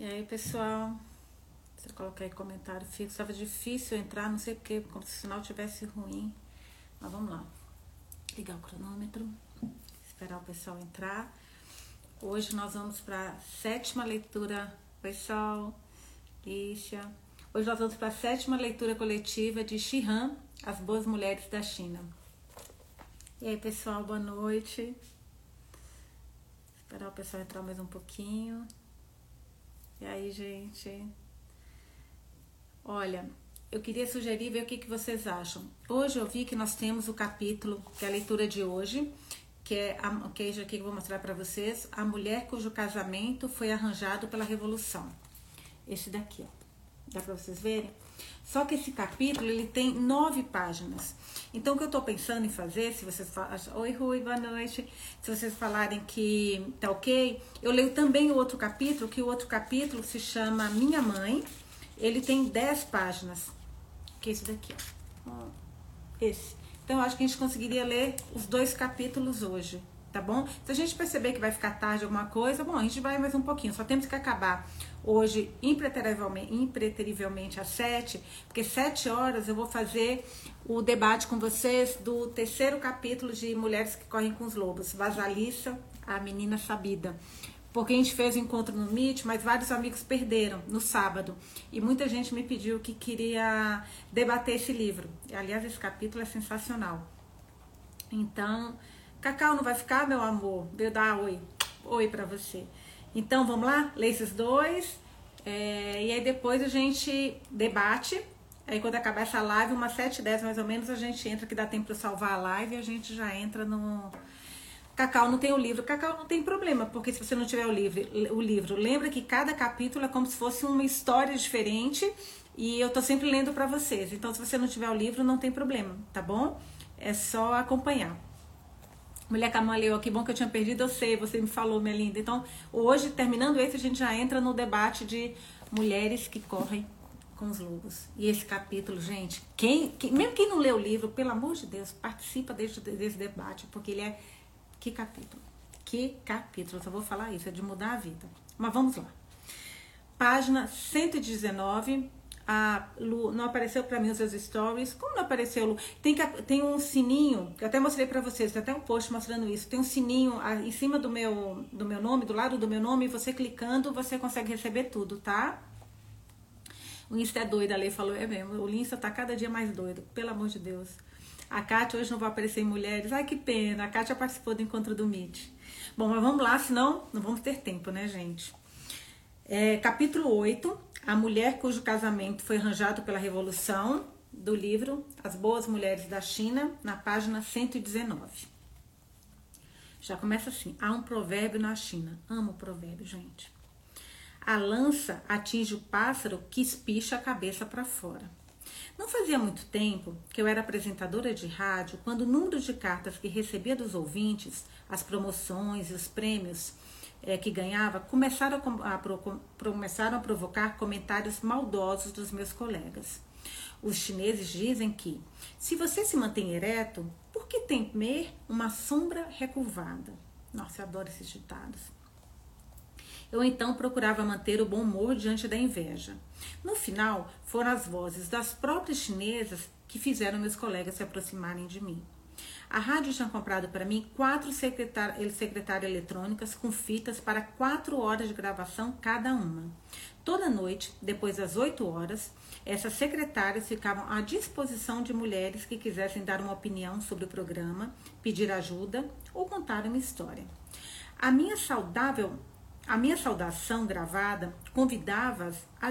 E aí, pessoal, você colocar aí comentário fixo. Estava difícil entrar, não sei porquê, como se o sinal tivesse ruim. Mas vamos lá. Ligar o cronômetro. Esperar o pessoal entrar. Hoje nós vamos para a sétima leitura. Pessoal, Lícia. Hoje nós vamos para a sétima leitura coletiva de Shihan, As Boas Mulheres da China. E aí, pessoal, boa noite. Esperar o pessoal entrar mais um pouquinho. E aí, gente? Olha, eu queria sugerir ver o que, que vocês acham. Hoje eu vi que nós temos o capítulo, que é a leitura de hoje, que é a, que é aqui que eu vou mostrar para vocês, a mulher cujo casamento foi arranjado pela revolução. Esse daqui, ó. Dá para vocês verem? Só que esse capítulo ele tem nove páginas. Então, o que eu estou pensando em fazer, se vocês falarem, oi Rui, boa noite, se vocês falarem que tá ok, eu leio também o outro capítulo, que o outro capítulo se chama Minha Mãe. Ele tem dez páginas, que é esse daqui, ó. Esse. Então, eu acho que a gente conseguiria ler os dois capítulos hoje, tá bom? Se a gente perceber que vai ficar tarde alguma coisa, bom, a gente vai mais um pouquinho. Só temos que acabar hoje impreterivelmente, impreterivelmente às sete, porque sete horas eu vou fazer o debate com vocês do terceiro capítulo de Mulheres que Correm com os Lobos, Vasalissa, a menina sabida. Porque a gente fez o encontro no Meet, mas vários amigos perderam no sábado. E muita gente me pediu que queria debater esse livro. Aliás, esse capítulo é sensacional. Então, Cacau não vai ficar, meu amor? Deu dar oi. Oi para você. Então vamos lá, lê esses dois. É, e aí depois a gente debate. Aí quando acabar essa live, umas 7, 10 mais ou menos, a gente entra, que dá tempo para salvar a live, e a gente já entra no. Cacau não tem o livro. Cacau não tem problema, porque se você não tiver o livro, o livro, lembra que cada capítulo é como se fosse uma história diferente. E eu tô sempre lendo para vocês. Então, se você não tiver o livro, não tem problema, tá bom? É só acompanhar. Mulher Camaleoa, que bom que eu tinha perdido, eu sei, você me falou, minha linda. Então, hoje, terminando esse, a gente já entra no debate de mulheres que correm com os lobos. E esse capítulo, gente, quem, quem mesmo quem não lê o livro, pelo amor de Deus, participa desse, desse debate, porque ele é. Que capítulo? Que capítulo? Eu só vou falar isso, é de mudar a vida. Mas vamos lá. Página 119, a Lu, não apareceu para mim os seus stories. Como não apareceu, Lu? Tem, que, tem um sininho, eu até mostrei para vocês, tem até um post mostrando isso. Tem um sininho em cima do meu, do meu nome, do lado do meu nome, você clicando, você consegue receber tudo, tá? O Insta é doido, a Lei falou, é mesmo. O Insta tá cada dia mais doido, pelo amor de Deus. A Kátia hoje não vai aparecer em mulheres. Ai, que pena. A Kátia participou do encontro do Meet. Bom, mas vamos lá, senão não vamos ter tempo, né, gente? É, capítulo 8, a mulher cujo casamento foi arranjado pela Revolução, do livro As Boas Mulheres da China, na página 119. Já começa assim: há um provérbio na China. Amo o provérbio, gente. A lança atinge o pássaro que espicha a cabeça para fora. Não fazia muito tempo que eu era apresentadora de rádio quando o número de cartas que recebia dos ouvintes, as promoções e os prêmios é, que ganhava começaram a, a, começaram a provocar comentários maldosos dos meus colegas. Os chineses dizem que, se você se mantém ereto, por que temer uma sombra recurvada? Nossa, eu adoro esses ditados. Eu então procurava manter o bom humor diante da inveja. No final, foram as vozes das próprias chinesas que fizeram meus colegas se aproximarem de mim. A rádio tinha comprado para mim quatro secretárias secretária eletrônicas com fitas para quatro horas de gravação cada uma. Toda noite, depois das oito horas, essas secretárias ficavam à disposição de mulheres que quisessem dar uma opinião sobre o programa, pedir ajuda ou contar uma história. A minha saudável, a minha saudação gravada convidava-as a,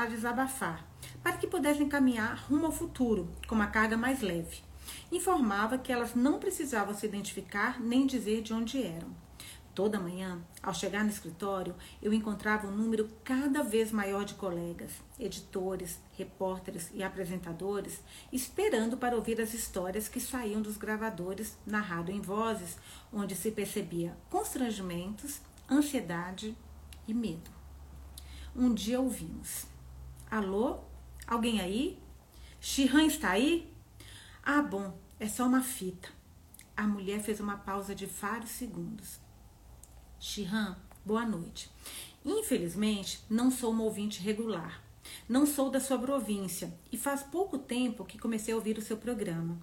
a desabafar, para que pudessem caminhar rumo ao futuro com uma carga mais leve informava que elas não precisavam se identificar nem dizer de onde eram. Toda manhã, ao chegar no escritório, eu encontrava um número cada vez maior de colegas, editores, repórteres e apresentadores esperando para ouvir as histórias que saíam dos gravadores narrado em vozes, onde se percebia constrangimentos, ansiedade e medo. Um dia ouvimos: Alô? Alguém aí? Shihan está aí? Ah, bom, é só uma fita. A mulher fez uma pausa de vários segundos. Shihan, boa noite. Infelizmente, não sou uma ouvinte regular. Não sou da sua província e faz pouco tempo que comecei a ouvir o seu programa.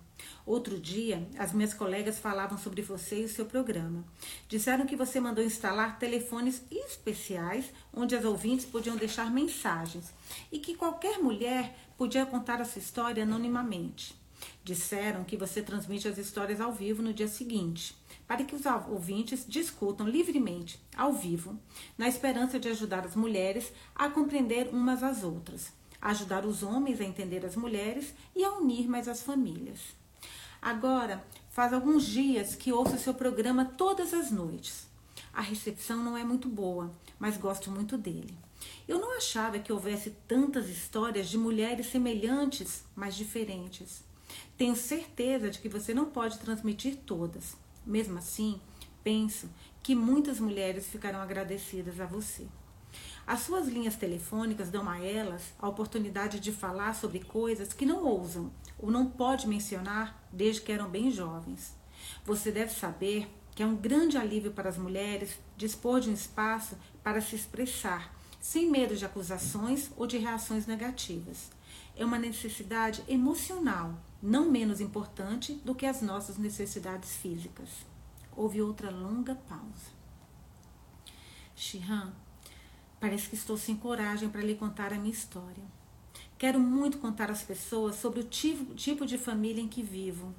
Outro dia, as minhas colegas falavam sobre você e o seu programa. Disseram que você mandou instalar telefones especiais onde as ouvintes podiam deixar mensagens e que qualquer mulher podia contar a sua história anonimamente. Disseram que você transmite as histórias ao vivo no dia seguinte, para que os ouvintes discutam livremente, ao vivo, na esperança de ajudar as mulheres a compreender umas às outras, ajudar os homens a entender as mulheres e a unir mais as famílias. Agora, faz alguns dias que ouço seu programa todas as noites. A recepção não é muito boa, mas gosto muito dele. Eu não achava que houvesse tantas histórias de mulheres semelhantes, mas diferentes. Tenho certeza de que você não pode transmitir todas. Mesmo assim, penso que muitas mulheres ficarão agradecidas a você. As suas linhas telefônicas dão a elas a oportunidade de falar sobre coisas que não ousam ou não pode mencionar desde que eram bem jovens. Você deve saber que é um grande alívio para as mulheres dispor de um espaço para se expressar, sem medo de acusações ou de reações negativas. É uma necessidade emocional, não menos importante do que as nossas necessidades físicas. Houve outra longa pausa. Shihan, parece que estou sem coragem para lhe contar a minha história. Quero muito contar às pessoas sobre o tipo, de família em que vivo.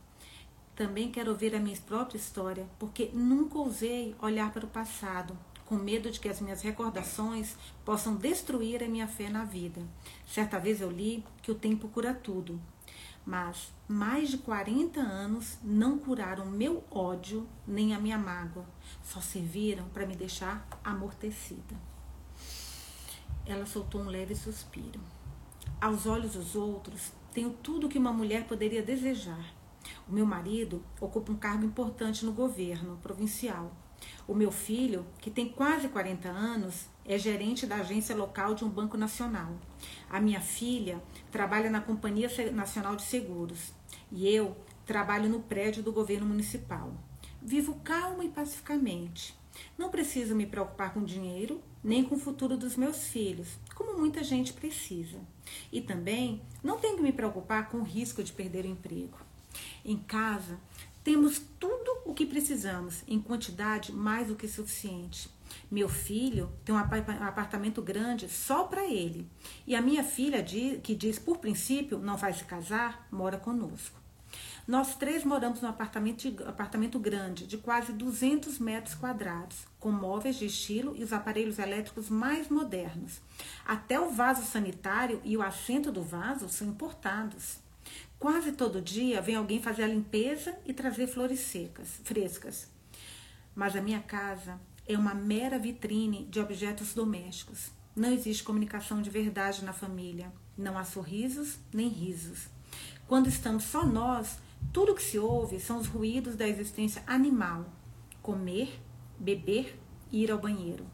Também quero ouvir a minha própria história, porque nunca ousei olhar para o passado, com medo de que as minhas recordações possam destruir a minha fé na vida. Certa vez eu li que o tempo cura tudo, mas mais de 40 anos não curaram meu ódio nem a minha mágoa, só serviram para me deixar amortecida. Ela soltou um leve suspiro. Aos olhos dos outros, tenho tudo que uma mulher poderia desejar. O meu marido ocupa um cargo importante no governo provincial. O meu filho, que tem quase 40 anos, é gerente da agência local de um banco nacional. A minha filha trabalha na Companhia Nacional de Seguros e eu trabalho no prédio do governo municipal. Vivo calma e pacificamente. Não preciso me preocupar com dinheiro nem com o futuro dos meus filhos, como muita gente precisa. E também não tenho que me preocupar com o risco de perder o emprego. Em casa, temos tudo o que precisamos, em quantidade mais do que suficiente. Meu filho tem um apartamento grande só para ele. E a minha filha, que diz por princípio não vai se casar, mora conosco. Nós três moramos num apartamento, apartamento grande, de quase 200 metros quadrados, com móveis de estilo e os aparelhos elétricos mais modernos. Até o vaso sanitário e o assento do vaso são importados. Quase todo dia vem alguém fazer a limpeza e trazer flores secas, frescas. Mas a minha casa é uma mera vitrine de objetos domésticos. Não existe comunicação de verdade na família. Não há sorrisos nem risos. Quando estamos só nós, tudo que se ouve são os ruídos da existência animal: comer, beber e ir ao banheiro.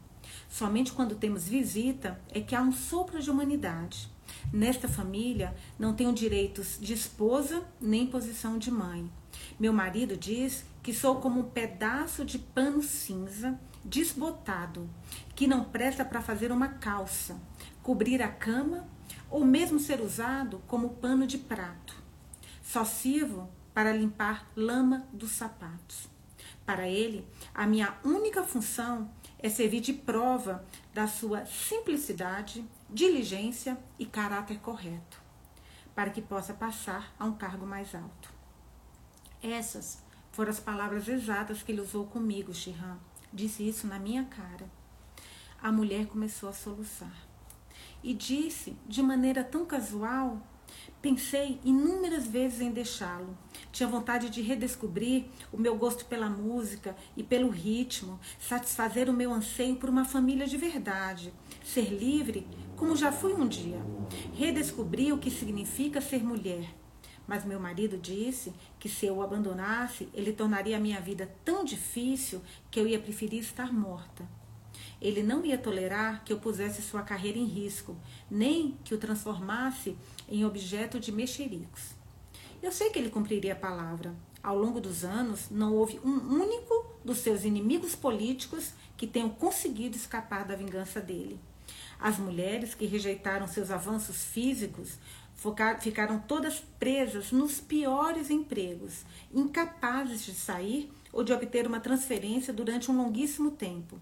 Somente quando temos visita é que há um sopro de humanidade. Nesta família não tenho direitos de esposa nem posição de mãe. Meu marido diz que sou como um pedaço de pano cinza desbotado, que não presta para fazer uma calça, cobrir a cama ou mesmo ser usado como pano de prato. Só sirvo para limpar lama dos sapatos. Para ele, a minha única função é servir de prova da sua simplicidade, diligência e caráter correto, para que possa passar a um cargo mais alto. Essas foram as palavras exatas que ele usou comigo, Shihan. Disse isso na minha cara. A mulher começou a soluçar e disse de maneira tão casual Pensei inúmeras vezes em deixá-lo. Tinha vontade de redescobrir o meu gosto pela música e pelo ritmo, satisfazer o meu anseio por uma família de verdade, ser livre como já fui um dia. Redescobrir o que significa ser mulher. Mas meu marido disse que se eu o abandonasse, ele tornaria a minha vida tão difícil que eu ia preferir estar morta. Ele não ia tolerar que eu pusesse sua carreira em risco, nem que o transformasse em objeto de mexericos. Eu sei que ele cumpriria a palavra. Ao longo dos anos, não houve um único dos seus inimigos políticos que tenham conseguido escapar da vingança dele. As mulheres que rejeitaram seus avanços físicos ficaram todas presas nos piores empregos, incapazes de sair ou de obter uma transferência durante um longuíssimo tempo.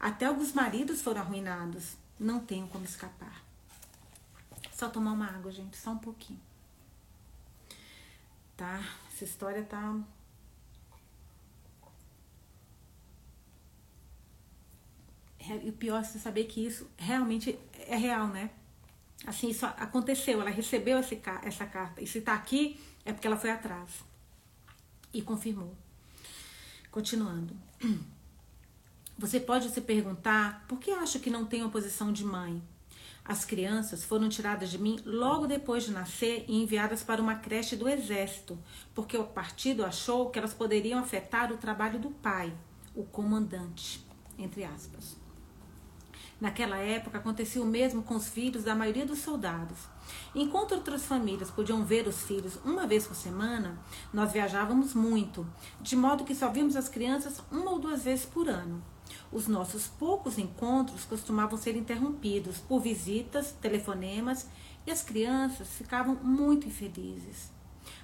Até alguns maridos foram arruinados. Não tenho como escapar. Só tomar uma água, gente, só um pouquinho. Tá? Essa história tá E o pior é saber que isso realmente é real, né? Assim, isso aconteceu, ela recebeu esse, essa carta. E se tá aqui, é porque ela foi atrás. E confirmou. Continuando. Você pode se perguntar por que acha que não tenho a posição de mãe? As crianças foram tiradas de mim logo depois de nascer e enviadas para uma creche do exército, porque o partido achou que elas poderiam afetar o trabalho do pai, o comandante, entre aspas. Naquela época acontecia o mesmo com os filhos da maioria dos soldados. Enquanto outras famílias podiam ver os filhos uma vez por semana, nós viajávamos muito, de modo que só víamos as crianças uma ou duas vezes por ano. Os nossos poucos encontros costumavam ser interrompidos por visitas, telefonemas e as crianças ficavam muito infelizes.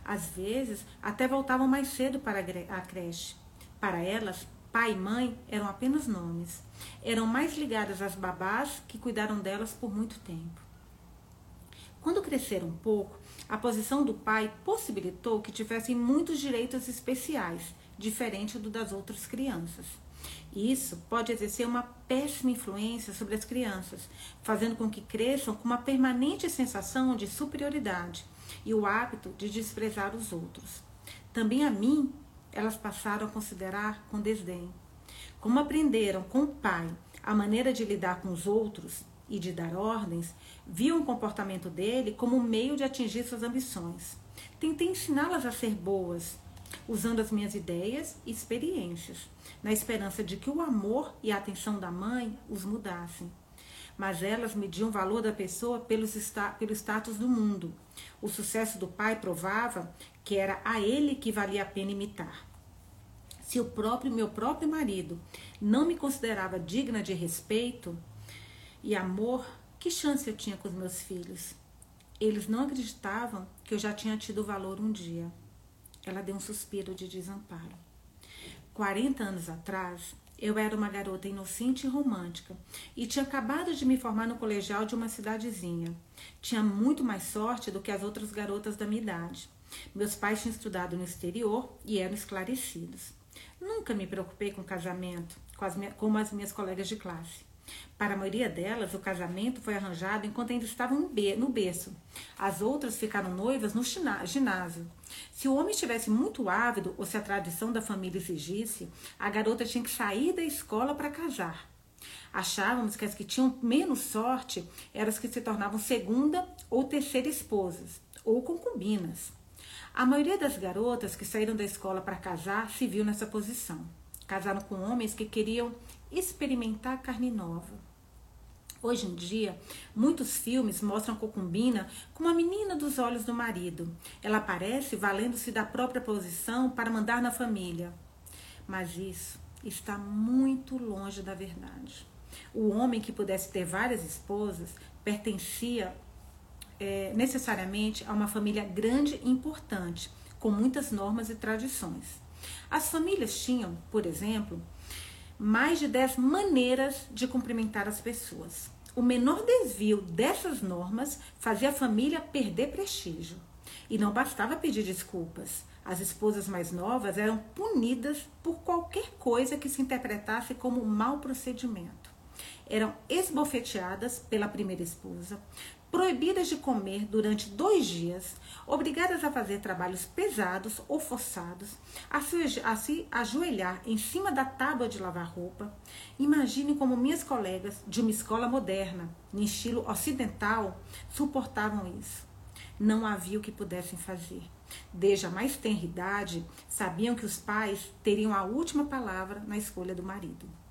Às vezes, até voltavam mais cedo para a creche. Para elas, pai e mãe eram apenas nomes. Eram mais ligadas às babás que cuidaram delas por muito tempo. Quando cresceram um pouco, a posição do pai possibilitou que tivessem muitos direitos especiais, diferente do das outras crianças. Isso pode exercer uma péssima influência sobre as crianças, fazendo com que cresçam com uma permanente sensação de superioridade e o hábito de desprezar os outros. Também a mim elas passaram a considerar com desdém. Como aprenderam com o pai a maneira de lidar com os outros e de dar ordens, viam o comportamento dele como um meio de atingir suas ambições. Tentei ensiná-las a ser boas, usando as minhas ideias e experiências, na esperança de que o amor e a atenção da mãe os mudassem. Mas elas mediam o valor da pessoa pelo status do mundo. O sucesso do pai provava que era a ele que valia a pena imitar. Se o próprio meu próprio marido não me considerava digna de respeito e amor, que chance eu tinha com os meus filhos? Eles não acreditavam que eu já tinha tido valor um dia. Ela deu um suspiro de desamparo. 40 anos atrás, eu era uma garota inocente e romântica e tinha acabado de me formar no colegial de uma cidadezinha. Tinha muito mais sorte do que as outras garotas da minha idade. Meus pais tinham estudado no exterior e eram esclarecidos. Nunca me preocupei com casamento, com as minhas, como as minhas colegas de classe. Para a maioria delas, o casamento foi arranjado enquanto ainda estavam no berço. As outras ficaram noivas no ginásio. Se o homem estivesse muito ávido ou se a tradição da família exigisse, a garota tinha que sair da escola para casar. Achávamos que as que tinham menos sorte eram as que se tornavam segunda ou terceira esposas, ou concubinas. A maioria das garotas que saíram da escola para casar se viu nessa posição. Casaram com homens que queriam experimentar carne nova. Hoje em dia, muitos filmes mostram a concubina como a menina dos olhos do marido. Ela aparece valendo-se da própria posição para mandar na família. Mas isso está muito longe da verdade. O homem que pudesse ter várias esposas pertencia é, necessariamente a uma família grande e importante, com muitas normas e tradições. As famílias tinham, por exemplo, mais de 10 maneiras de cumprimentar as pessoas. O menor desvio dessas normas fazia a família perder prestígio. E não bastava pedir desculpas. As esposas mais novas eram punidas por qualquer coisa que se interpretasse como mau procedimento. Eram esbofeteadas pela primeira esposa, proibidas de comer durante dois dias, obrigadas a fazer trabalhos pesados ou forçados, a se, a se ajoelhar em cima da tábua de lavar roupa. Imagine como minhas colegas de uma escola moderna, em estilo ocidental, suportavam isso. Não havia o que pudessem fazer. Desde a mais tenra idade, sabiam que os pais teriam a última palavra na escolha do marido.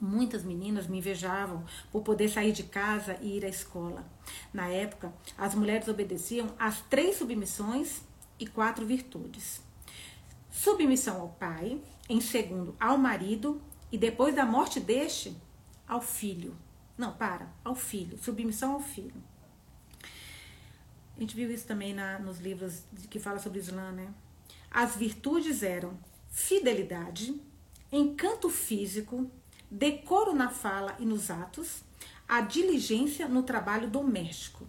Muitas meninas me invejavam por poder sair de casa e ir à escola. Na época, as mulheres obedeciam às três submissões e quatro virtudes: submissão ao pai, em segundo ao marido e depois da morte deste ao filho. Não, para, ao filho, submissão ao filho. A gente viu isso também na, nos livros que fala sobre Islã, né? As virtudes eram fidelidade, encanto físico, decoro na fala e nos atos, a diligência no trabalho doméstico.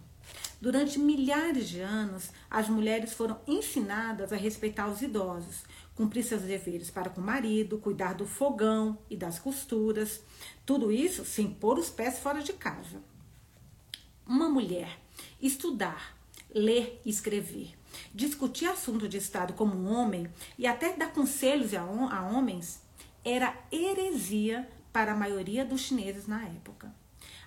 Durante milhares de anos, as mulheres foram ensinadas a respeitar os idosos, cumprir seus deveres para com o marido, cuidar do fogão e das costuras, tudo isso sem pôr os pés fora de casa. Uma mulher estudar, ler e escrever, discutir assunto de Estado como um homem e até dar conselhos a, a homens era heresia para a maioria dos chineses na época.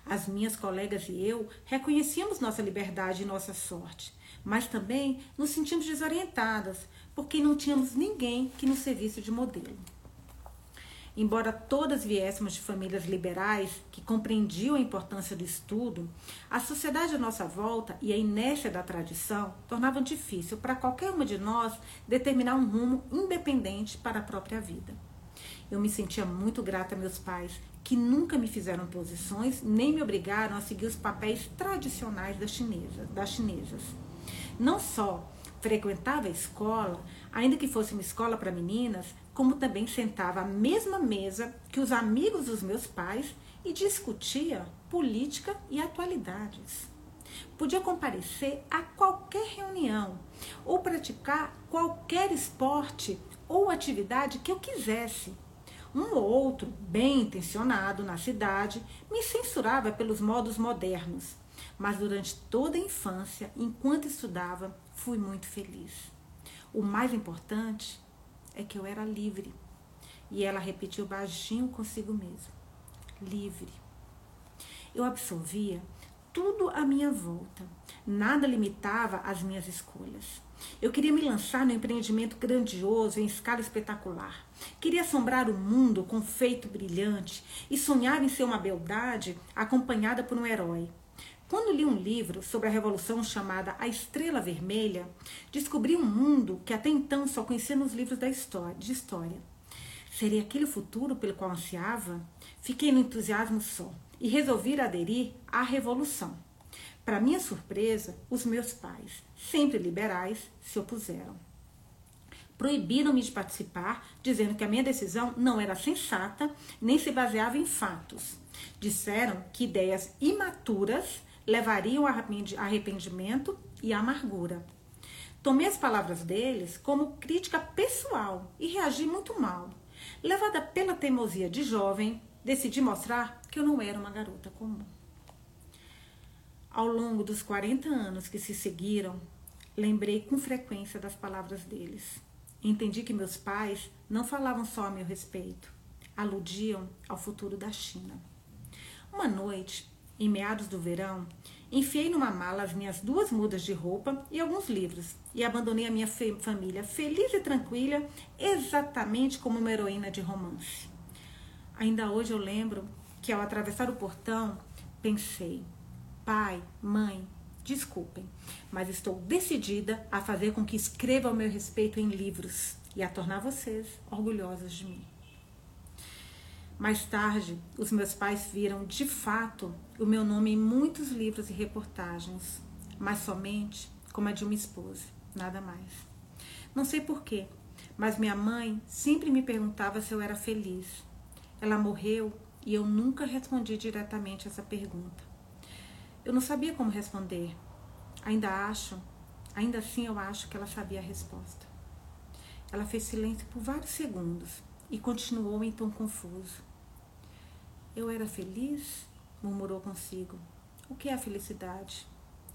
As minhas colegas e eu reconhecíamos nossa liberdade e nossa sorte, mas também nos sentimos desorientadas porque não tínhamos ninguém que nos servisse de modelo. Embora todas viéssemos de famílias liberais que compreendiam a importância do estudo, a sociedade à nossa volta e a inércia da tradição tornavam difícil para qualquer uma de nós determinar um rumo independente para a própria vida. Eu me sentia muito grata a meus pais, que nunca me fizeram posições nem me obrigaram a seguir os papéis tradicionais das chinesas. Das chinesas. Não só frequentava a escola, ainda que fosse uma escola para meninas, como também sentava à mesma mesa que os amigos dos meus pais e discutia política e atualidades. Podia comparecer a qualquer reunião ou praticar qualquer esporte ou atividade que eu quisesse. Um ou outro, bem intencionado na cidade, me censurava pelos modos modernos, mas durante toda a infância, enquanto estudava, fui muito feliz. O mais importante é que eu era livre. E ela repetiu baixinho consigo mesma: livre. Eu absorvia tudo à minha volta. Nada limitava as minhas escolhas. Eu queria me lançar no empreendimento grandioso em escala espetacular. Queria assombrar o mundo com feito brilhante e sonhar em ser uma beldade acompanhada por um herói. Quando li um livro sobre a revolução chamada A Estrela Vermelha, descobri um mundo que até então só conhecia nos livros da história, de história. Seria aquele o futuro pelo qual ansiava? Fiquei no entusiasmo só e resolvi aderir à revolução. Para minha surpresa, os meus pais, sempre liberais, se opuseram. Proibiram-me de participar, dizendo que a minha decisão não era sensata nem se baseava em fatos. Disseram que ideias imaturas levariam a arrependimento e amargura. Tomei as palavras deles como crítica pessoal e reagi muito mal. Levada pela teimosia de jovem, decidi mostrar que eu não era uma garota comum. Ao longo dos 40 anos que se seguiram, lembrei com frequência das palavras deles. Entendi que meus pais não falavam só a meu respeito, aludiam ao futuro da China. Uma noite, em meados do verão, enfiei numa mala as minhas duas mudas de roupa e alguns livros e abandonei a minha família feliz e tranquila, exatamente como uma heroína de romance. Ainda hoje eu lembro que ao atravessar o portão, pensei: pai, mãe, desculpem, mas estou decidida a fazer com que escreva o meu respeito em livros e a tornar vocês orgulhosos de mim. Mais tarde, os meus pais viram de fato o meu nome em muitos livros e reportagens, mas somente como a de uma esposa, nada mais. Não sei porquê, mas minha mãe sempre me perguntava se eu era feliz. Ela morreu e eu nunca respondi diretamente essa pergunta. Eu não sabia como responder. Ainda acho, ainda assim eu acho que ela sabia a resposta. Ela fez silêncio por vários segundos e continuou em tom confuso. Eu era feliz? murmurou consigo. O que é a felicidade?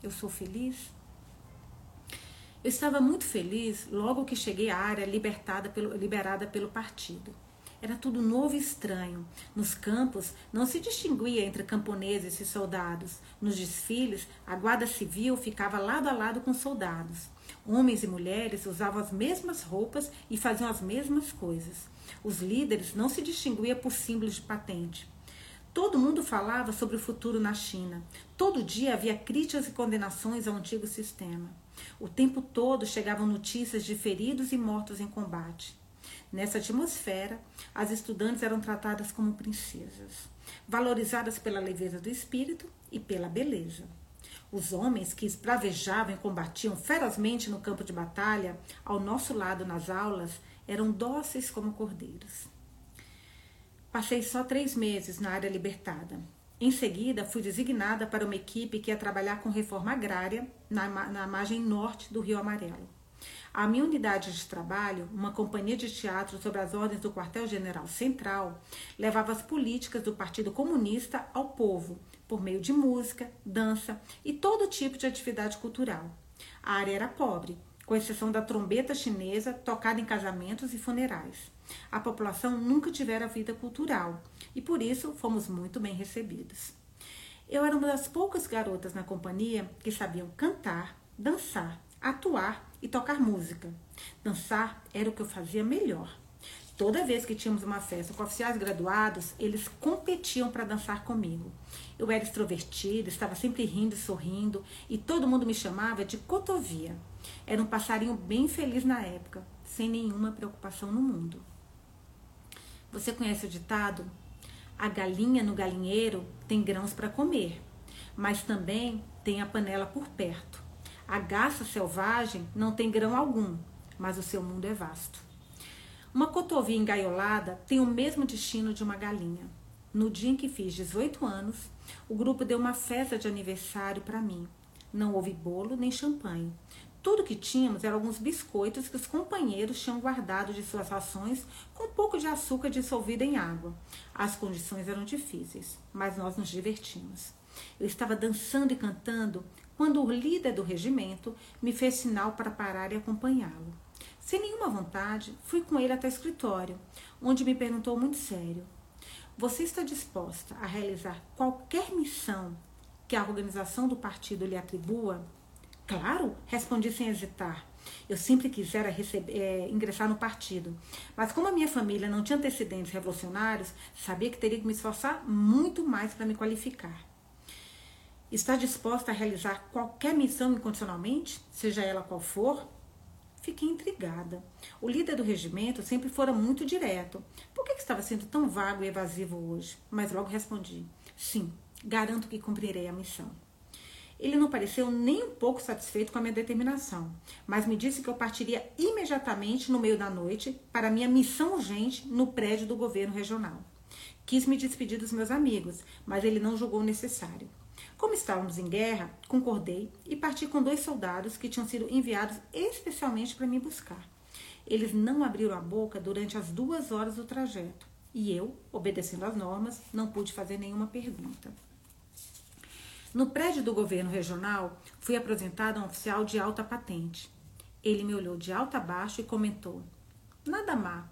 Eu sou feliz? Eu estava muito feliz logo que cheguei à área libertada pelo, liberada pelo partido. Era tudo novo e estranho. Nos campos não se distinguia entre camponeses e soldados. Nos desfiles, a guarda civil ficava lado a lado com soldados. Homens e mulheres usavam as mesmas roupas e faziam as mesmas coisas. Os líderes não se distinguiam por símbolos de patente. Todo mundo falava sobre o futuro na China. Todo dia havia críticas e condenações ao antigo sistema. O tempo todo chegavam notícias de feridos e mortos em combate. Nessa atmosfera, as estudantes eram tratadas como princesas, valorizadas pela leveza do espírito e pela beleza. Os homens que espravejavam e combatiam ferozmente no campo de batalha, ao nosso lado nas aulas, eram dóceis como cordeiros. Passei só três meses na área libertada. Em seguida, fui designada para uma equipe que ia trabalhar com reforma agrária na, na margem norte do Rio Amarelo. A minha unidade de trabalho, uma companhia de teatro sob as ordens do Quartel-General Central, levava as políticas do Partido Comunista ao povo, por meio de música, dança e todo tipo de atividade cultural. A área era pobre, com exceção da trombeta chinesa tocada em casamentos e funerais. A população nunca tivera vida cultural e por isso fomos muito bem recebidos. Eu era uma das poucas garotas na companhia que sabiam cantar, dançar, atuar e tocar música. Dançar era o que eu fazia melhor. Toda vez que tínhamos uma festa com oficiais graduados, eles competiam para dançar comigo. Eu era extrovertida, estava sempre rindo e sorrindo, e todo mundo me chamava de Cotovia. Era um passarinho bem feliz na época, sem nenhuma preocupação no mundo. Você conhece o ditado? A galinha no galinheiro tem grãos para comer, mas também tem a panela por perto. A garça selvagem não tem grão algum, mas o seu mundo é vasto. Uma cotovia engaiolada tem o mesmo destino de uma galinha. No dia em que fiz 18 anos, o grupo deu uma festa de aniversário para mim. Não houve bolo nem champanhe. Tudo que tínhamos eram alguns biscoitos que os companheiros tinham guardado de suas rações com um pouco de açúcar dissolvido em água. As condições eram difíceis, mas nós nos divertimos. Eu estava dançando e cantando quando o líder do regimento me fez sinal para parar e acompanhá-lo. Sem nenhuma vontade, fui com ele até o escritório, onde me perguntou muito sério: Você está disposta a realizar qualquer missão que a organização do partido lhe atribua? Claro, respondi sem hesitar. Eu sempre quisera receber, é, ingressar no partido, mas como a minha família não tinha antecedentes revolucionários, sabia que teria que me esforçar muito mais para me qualificar. Está disposta a realizar qualquer missão incondicionalmente, seja ela qual for? Fiquei intrigada. O líder do regimento sempre fora muito direto. Por que estava sendo tão vago e evasivo hoje? Mas logo respondi: sim, garanto que cumprirei a missão. Ele não pareceu nem um pouco satisfeito com a minha determinação, mas me disse que eu partiria imediatamente no meio da noite para minha missão urgente no prédio do governo regional. Quis me despedir dos meus amigos, mas ele não julgou necessário. Como estávamos em guerra, concordei e parti com dois soldados que tinham sido enviados especialmente para me buscar. Eles não abriram a boca durante as duas horas do trajeto e eu, obedecendo às normas, não pude fazer nenhuma pergunta. No prédio do governo regional, fui apresentada a um oficial de alta patente. Ele me olhou de alto a baixo e comentou: Nada má.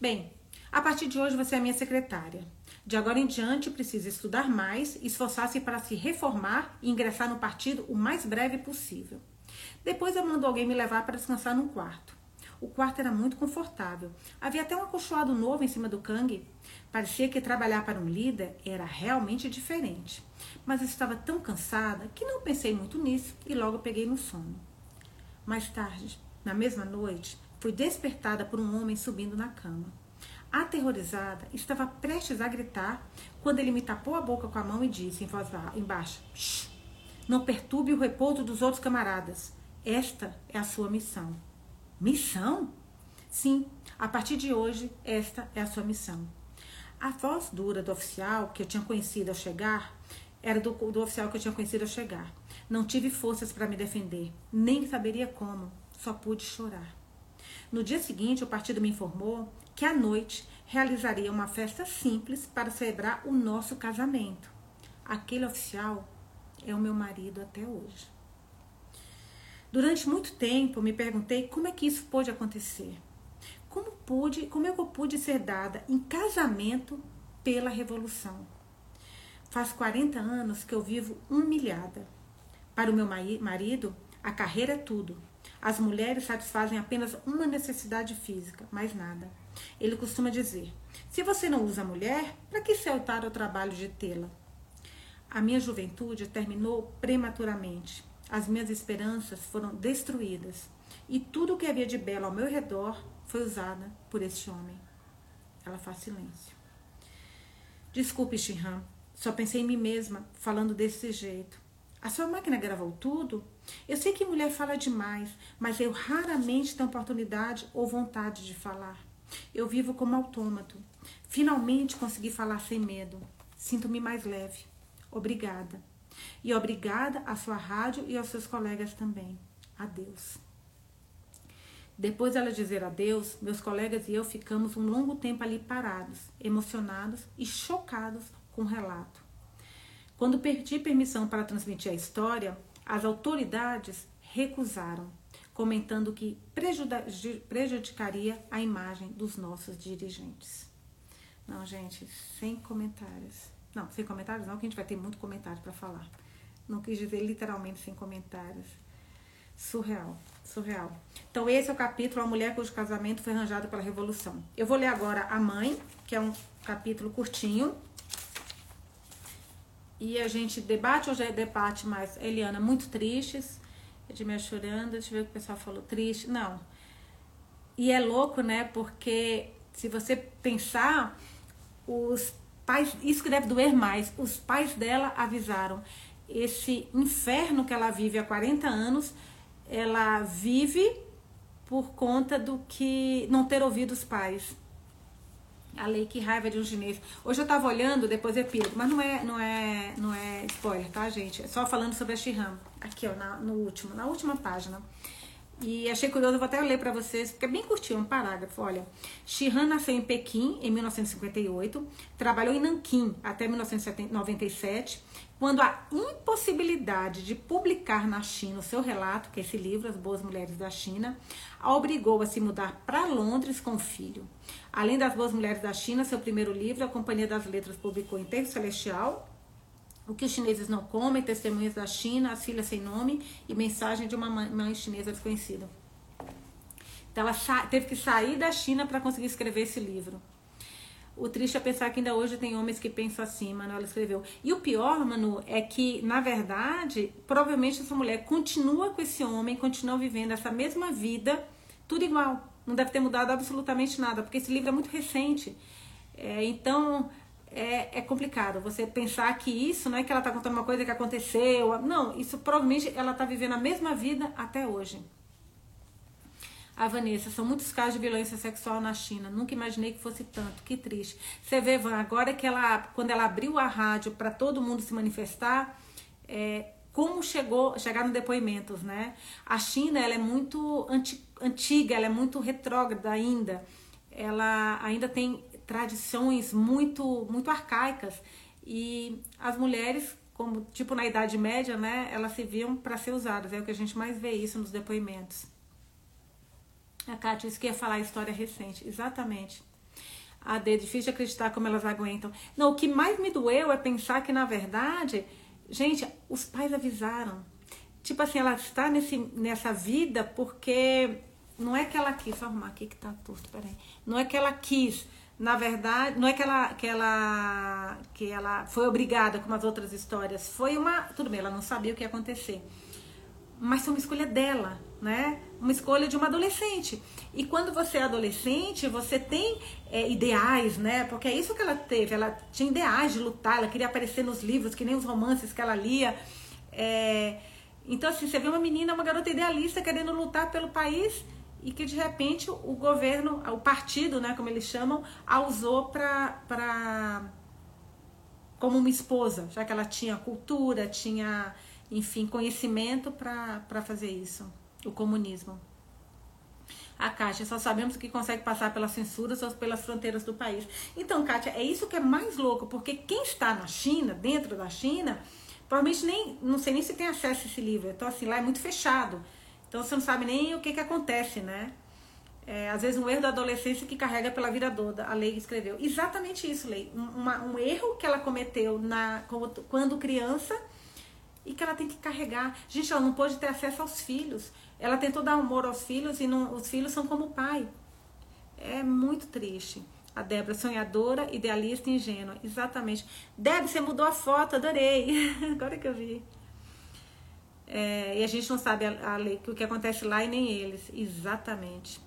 Bem, a partir de hoje você é minha secretária. De agora em diante, precisa estudar mais, esforçar-se para se reformar e ingressar no partido o mais breve possível. Depois eu mando alguém me levar para descansar num quarto. O quarto era muito confortável. Havia até um acolchoado novo em cima do cangue. Parecia que trabalhar para um líder era realmente diferente. Mas eu estava tão cansada que não pensei muito nisso e logo peguei no sono. Mais tarde, na mesma noite, fui despertada por um homem subindo na cama. Aterrorizada, estava prestes a gritar quando ele me tapou a boca com a mão e disse em voz baixa: Não perturbe o repouso dos outros camaradas. Esta é a sua missão. Missão? Sim, a partir de hoje, esta é a sua missão. A voz dura do oficial que eu tinha conhecido ao chegar era do, do oficial que eu tinha conhecido ao chegar. Não tive forças para me defender, nem saberia como, só pude chorar. No dia seguinte, o partido me informou que à noite realizaria uma festa simples para celebrar o nosso casamento. Aquele oficial é o meu marido até hoje. Durante muito tempo me perguntei como é que isso pôde acontecer. Como pude, como é eu pude ser dada em casamento pela revolução? Faz 40 anos que eu vivo humilhada. Para o meu marido, a carreira é tudo. As mulheres satisfazem apenas uma necessidade física, mais nada. Ele costuma dizer: se você não usa a mulher, para que se altar ao trabalho de tê-la? A minha juventude terminou prematuramente. As minhas esperanças foram destruídas. E tudo o que havia de belo ao meu redor foi usada por este homem. Ela faz silêncio. Desculpe, Shihan, só pensei em mim mesma falando desse jeito. A sua máquina gravou tudo? Eu sei que mulher fala demais, mas eu raramente tenho oportunidade ou vontade de falar. Eu vivo como autômato. Finalmente consegui falar sem medo. Sinto-me mais leve. Obrigada. E obrigada à sua rádio e aos seus colegas também. Adeus. Depois dela dizer adeus, meus colegas e eu ficamos um longo tempo ali parados, emocionados e chocados com o relato. Quando pedi permissão para transmitir a história, as autoridades recusaram, comentando que prejudicaria a imagem dos nossos dirigentes. Não, gente, sem comentários. Não, sem comentários não, que a gente vai ter muito comentário para falar. Não quis dizer literalmente sem comentários. Surreal, surreal. Então, esse é o capítulo A Mulher cujo casamento foi arranjado pela Revolução. Eu vou ler agora A Mãe, que é um capítulo curtinho. E a gente debate, hoje é debate mais Eliana, muito tristes. Edmir chorando, deixa eu ver o que o pessoal falou, triste. Não. E é louco, né? Porque se você pensar, os pais, isso que deve doer mais, os pais dela avisaram. Esse inferno que ela vive há 40 anos ela vive por conta do que não ter ouvido os pais. A lei que raiva de um chinês. Hoje eu tava olhando, depois eu piro, mas não é, não é, não é spoiler, tá, gente? É só falando sobre a Shihan. Aqui, ó, na, no último, na última página. E achei curioso, vou até ler para vocês, porque é bem curtinho, um parágrafo. Olha, Shihan nasceu em Pequim em 1958, trabalhou em Nanquim até 1997 quando a impossibilidade de publicar na China o seu relato, que é esse livro, As Boas Mulheres da China, a obrigou a se mudar para Londres com o filho. Além das Boas Mulheres da China, seu primeiro livro, a Companhia das Letras publicou Enterro Celestial, O que os chineses não comem, Testemunhas da China, As Filhas Sem Nome e Mensagem de uma Mãe Chinesa Desconhecida. Então ela teve que sair da China para conseguir escrever esse livro. O triste é pensar que ainda hoje tem homens que pensam assim, Manuela escreveu. E o pior, Manu, é que, na verdade, provavelmente essa mulher continua com esse homem, continua vivendo essa mesma vida, tudo igual. Não deve ter mudado absolutamente nada, porque esse livro é muito recente. É, então, é, é, complicado você pensar que isso não é que ela está contando uma coisa que aconteceu. Não, isso provavelmente ela está vivendo a mesma vida até hoje. A Vanessa, são muitos casos de violência sexual na China. Nunca imaginei que fosse tanto. Que triste. Você vê, Van, agora que ela, quando ela abriu a rádio para todo mundo se manifestar, é, como chegou, chegaram depoimentos, né? A China, ela é muito anti, antiga, ela é muito retrógrada ainda. Ela ainda tem tradições muito, muito arcaicas e as mulheres como tipo na Idade Média, né, elas se viam para ser usadas. É o que a gente mais vê isso nos depoimentos. A Kátia disse que ia falar história recente. Exatamente. A D, difícil de acreditar como elas aguentam. Não, o que mais me doeu é pensar que, na verdade, gente, os pais avisaram. Tipo assim, ela está nesse, nessa vida porque não é que ela quis. Vou arrumar aqui que tá torto, peraí. Não é que ela quis. Na verdade, não é que ela, que ela, que ela foi obrigada, como as outras histórias. Foi uma. Tudo bem, ela não sabia o que ia acontecer. Mas foi uma escolha dela né? Uma escolha de uma adolescente. E quando você é adolescente, você tem é, ideais, né? Porque é isso que ela teve. Ela tinha ideais de lutar, ela queria aparecer nos livros, que nem os romances que ela lia. É... Então, assim, você vê uma menina, uma garota idealista querendo lutar pelo país e que de repente o governo, o partido, né, como eles chamam, a usou para pra... como uma esposa, já que ela tinha cultura, tinha, enfim, conhecimento para fazer isso o comunismo. A Kátia, só sabemos que consegue passar pelas censuras ou pelas fronteiras do país. Então, Kátia, é isso que é mais louco, porque quem está na China, dentro da China, provavelmente nem, não sei nem se tem acesso a esse livro. Então, assim, lá é muito fechado. Então, você não sabe nem o que, que acontece, né? É, às vezes um erro da adolescência que carrega pela vida toda. A lei escreveu. Exatamente isso, lei. Um, um erro que ela cometeu na, quando criança e que ela tem que carregar. Gente, ela não pode ter acesso aos filhos. Ela tentou dar amor aos filhos e não, os filhos são como o pai. É muito triste. A Débora, sonhadora, idealista e ingênua. Exatamente. Débora, você mudou a foto, adorei. Agora que eu vi. É, e a gente não sabe a, a o que acontece lá e nem eles. Exatamente.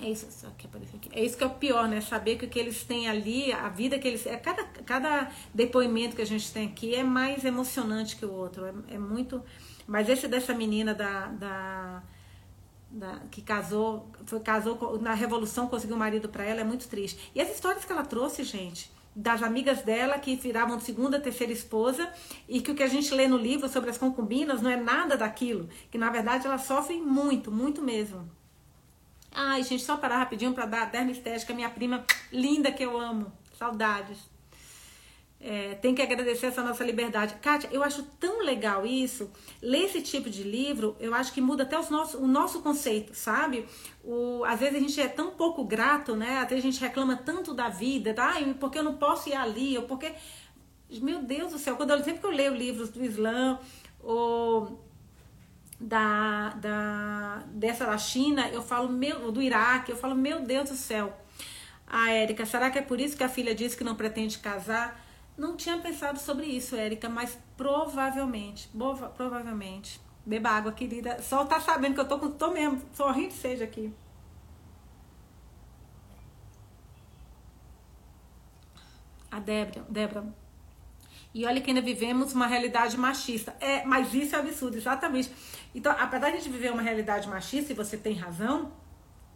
É isso, só que aqui. É isso que é o pior, né? Saber que o que eles têm ali, a vida que eles. É, cada, cada depoimento que a gente tem aqui é mais emocionante que o outro. É, é muito. Mas esse dessa menina da, da, da, que casou, foi, casou na Revolução, conseguiu um marido para ela, é muito triste. E as histórias que ela trouxe, gente, das amigas dela que viravam segunda, terceira esposa, e que o que a gente lê no livro sobre as concubinas não é nada daquilo, que na verdade elas sofrem muito, muito mesmo. Ai, gente, só parar rapidinho para dar a derma estética, minha prima linda que eu amo. Saudades. É, tem que agradecer essa nossa liberdade. Kátia, eu acho tão legal isso. Ler esse tipo de livro, eu acho que muda até os nossos, o nosso conceito, sabe? O, às vezes a gente é tão pouco grato, né? Vezes a gente reclama tanto da vida, tá? Ai, porque eu não posso ir ali, ou porque. Meu Deus do céu, quando eu, sempre que eu leio livros do Islã, ou da, da dessa da China, eu falo meu do Iraque, eu falo meu Deus do céu. A Érica, será que é por isso que a filha disse que não pretende casar? Não tinha pensado sobre isso, Érica, mas provavelmente, prova, provavelmente. Beba água, querida. Só tá sabendo que eu tô com tô mesmo sorrindo seja aqui. A Débora, Débora, e olha que ainda vivemos uma realidade machista. É, mas isso é absurdo, exatamente. Então, apesar de a gente viver uma realidade machista, e você tem razão,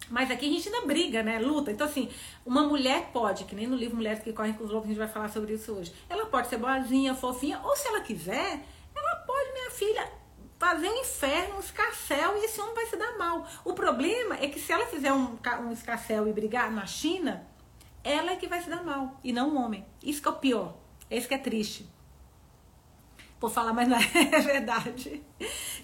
mas aqui a gente ainda briga, né? Luta. Então, assim, uma mulher pode, que nem no livro Mulheres que Correm com os Lobos, a gente vai falar sobre isso hoje. Ela pode ser boazinha, fofinha, ou se ela quiser, ela pode, minha filha, fazer um inferno, um escarcel, e esse homem vai se dar mal. O problema é que se ela fizer um, um escarcel e brigar na China, ela é que vai se dar mal, e não o homem. Isso que é o pior. Esse que é triste. Por falar, mas não é, é verdade.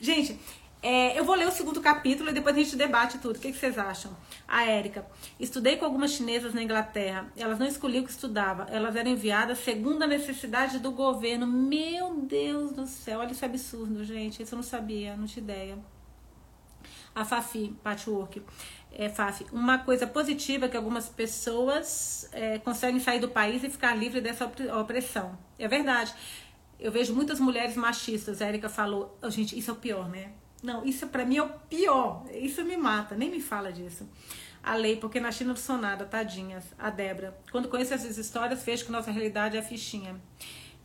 Gente, é, eu vou ler o segundo capítulo e depois a gente debate tudo. O que, que, vocês acham? A Érica. Estudei com algumas chinesas na Inglaterra. Elas não escolhiam o que estudava. Elas eram enviadas segundo a necessidade do governo. Meu Deus do céu. Olha isso é absurdo, gente. Isso eu não sabia, não tinha ideia. A Fafi, Patchwork é, Faf, uma coisa positiva é que algumas pessoas é, conseguem sair do país e ficar livre dessa opressão. É verdade. Eu vejo muitas mulheres machistas. A Erika falou, oh, gente, isso é o pior, né? Não, isso para mim é o pior. Isso me mata, nem me fala disso. A lei, porque na China não sou nada, tadinhas. A Débora. Quando conheço essas histórias, vejo que nossa realidade é a fichinha.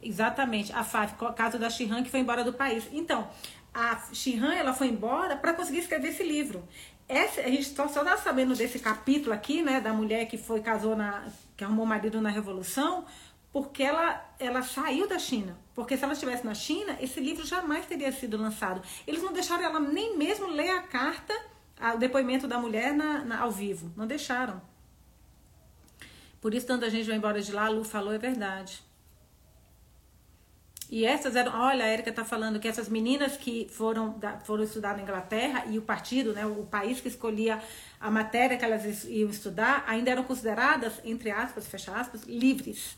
Exatamente. A Faf, caso da Shihan, que foi embora do país. Então, a Shihan, ela foi embora para conseguir escrever esse livro. Essa, a gente só, só tá sabendo desse capítulo aqui, né, da mulher que foi casou na que arrumou marido na revolução, porque ela ela saiu da China. Porque se ela estivesse na China, esse livro jamais teria sido lançado. Eles não deixaram ela nem mesmo ler a carta, o depoimento da mulher na, na, ao vivo. Não deixaram. Por isso tanta gente vai embora de lá, a Lu falou, é verdade. E essas eram, olha, a Erika está falando que essas meninas que foram, foram estudar na Inglaterra e o partido, né, o país que escolhia a matéria que elas iam estudar, ainda eram consideradas, entre aspas, fecha aspas, livres.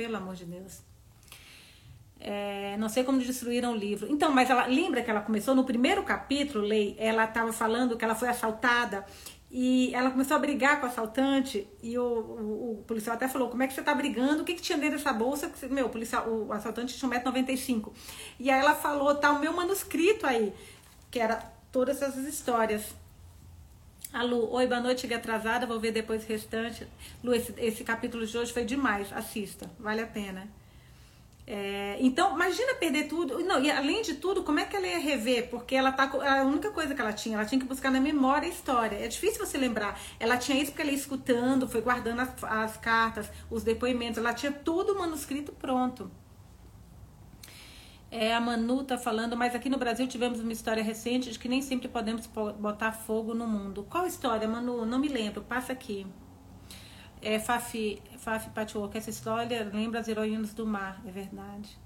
Pelo amor de Deus. É, não sei como destruíram o livro. Então, mas ela lembra que ela começou no primeiro capítulo, Lei, ela estava falando que ela foi assaltada e ela começou a brigar com o assaltante e o, o, o, policial até falou, como é que você tá brigando? O que, que tinha dentro dessa bolsa? Meu, o, policial, o assaltante tinha 1,95m. E aí ela falou, tá o meu manuscrito aí, que era todas essas histórias. A Lu, oi, boa noite, cheguei atrasada, vou ver depois o restante. Lu, esse, esse capítulo de hoje foi demais, assista, vale a pena. É, então, imagina perder tudo. Não, e além de tudo, como é que ela ia rever? Porque ela tá a única coisa que ela tinha, ela tinha que buscar na memória a história. É difícil você lembrar. Ela tinha isso porque ela ia escutando, foi guardando as, as cartas, os depoimentos, ela tinha tudo o manuscrito pronto. É, a Manu tá falando, mas aqui no Brasil tivemos uma história recente de que nem sempre podemos botar fogo no mundo. Qual história, Manu? Não me lembro, passa aqui. É, Fafi, Fafi Patchwork, essa história lembra as heroínas do mar, é verdade.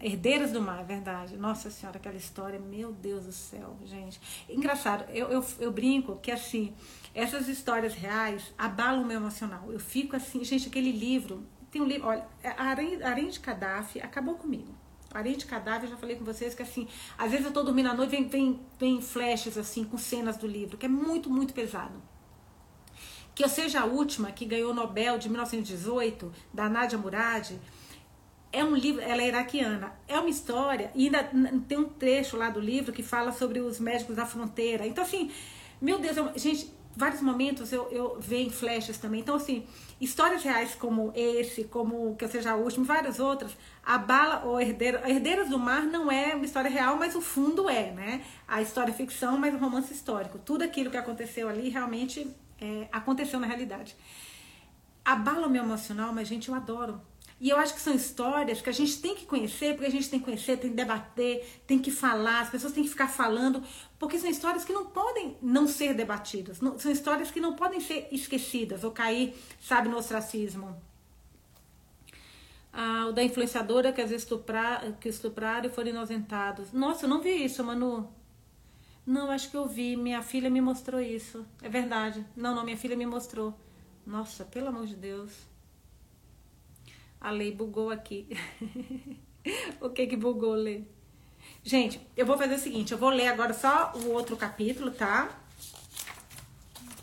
Herdeiras do Mar, é verdade. Nossa Senhora, aquela história, meu Deus do céu, gente. Engraçado, eu, eu, eu brinco que assim, essas histórias reais abalam o meu emocional. Eu fico assim, gente, aquele livro, tem um livro, olha, a Arém de Gaddafi acabou comigo. De Cadáver, já falei com vocês que assim, às vezes eu tô dormindo à noite, vem, vem, vem flashes assim, com cenas do livro, que é muito, muito pesado. Que eu seja a última que ganhou o Nobel de 1918, da Nadia Murad, é um livro, ela é iraquiana, é uma história, e ainda tem um trecho lá do livro que fala sobre os médicos da fronteira. Então, assim, meu Deus, gente, vários momentos eu, eu vejo flashes também. Então, assim, histórias reais como esse, como que seja o último, várias outras, a bala ou herdeiro, Herdeiros do Mar não é uma história real, mas o fundo é, né? A história é ficção, mas o romance histórico. Tudo aquilo que aconteceu ali realmente é, aconteceu na realidade. Abala o meu emocional, mas, gente, eu adoro. E eu acho que são histórias que a gente tem que conhecer, porque a gente tem que conhecer, tem que debater, tem que falar, as pessoas têm que ficar falando, porque são histórias que não podem não ser debatidas, não, são histórias que não podem ser esquecidas ou cair, sabe, no ostracismo. Ah, o da influenciadora que às vezes estuprar, que estupraram e foram inocentados. Nossa, eu não vi isso, Manu. Não, acho que eu vi. Minha filha me mostrou isso. É verdade. Não, não, minha filha me mostrou. Nossa, pelo amor de Deus. A lei bugou aqui. o que que bugou, lei? Gente, eu vou fazer o seguinte, eu vou ler agora só o outro capítulo, tá?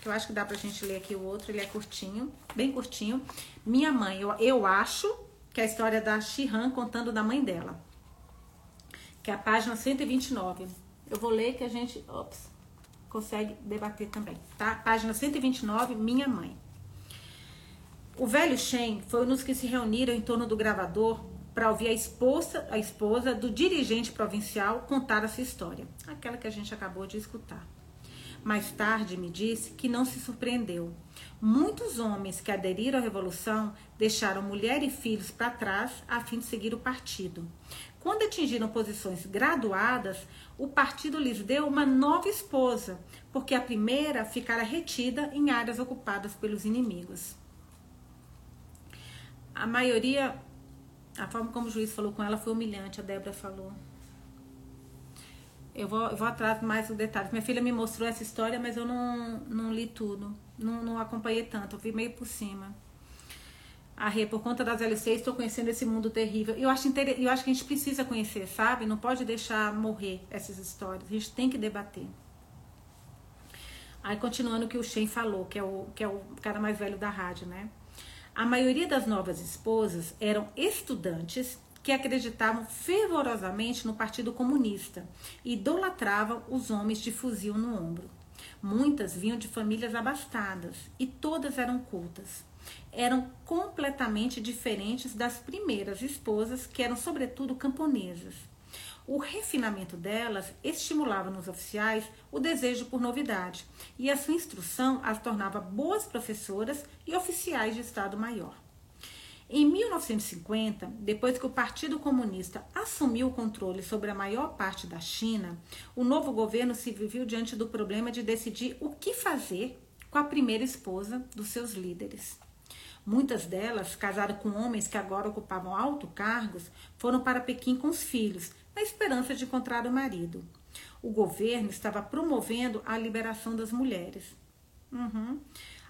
Eu acho que dá pra gente ler aqui o outro, ele é curtinho, bem curtinho. Minha mãe, eu, eu acho que é a história da Shihan contando da mãe dela. Que é a página 129. Eu vou ler que a gente, ops, consegue debater também, tá? Página 129, minha mãe. O velho Shen foi um dos que se reuniram em torno do gravador para ouvir a esposa, a esposa do dirigente provincial contar a sua história, aquela que a gente acabou de escutar. Mais tarde me disse que não se surpreendeu. Muitos homens que aderiram à revolução deixaram mulher e filhos para trás a fim de seguir o partido. Quando atingiram posições graduadas, o partido lhes deu uma nova esposa, porque a primeira ficara retida em áreas ocupadas pelos inimigos a maioria, a forma como o juiz falou com ela foi humilhante, a Débora falou. Eu vou, eu vou atrás mais dos detalhes. Minha filha me mostrou essa história, mas eu não, não li tudo. Não, não acompanhei tanto, eu vi meio por cima. A Rê, por conta das LCs, estou conhecendo esse mundo terrível. Eu acho, inter... eu acho que a gente precisa conhecer, sabe? Não pode deixar morrer essas histórias. A gente tem que debater. Aí, continuando o que o Shen falou, que é o, que é o cara mais velho da rádio, né? A maioria das novas esposas eram estudantes que acreditavam fervorosamente no Partido Comunista e idolatravam os homens de fuzil no ombro. Muitas vinham de famílias abastadas e todas eram cultas. Eram completamente diferentes das primeiras esposas, que eram sobretudo camponesas. O refinamento delas estimulava nos oficiais o desejo por novidade, e a sua instrução as tornava boas professoras e oficiais de Estado Maior. Em 1950, depois que o Partido Comunista assumiu o controle sobre a maior parte da China, o novo governo se viu diante do problema de decidir o que fazer com a primeira esposa dos seus líderes. Muitas delas, casadas com homens que agora ocupavam altos cargos, foram para Pequim com os filhos, na esperança de encontrar o marido. O governo estava promovendo a liberação das mulheres, uhum.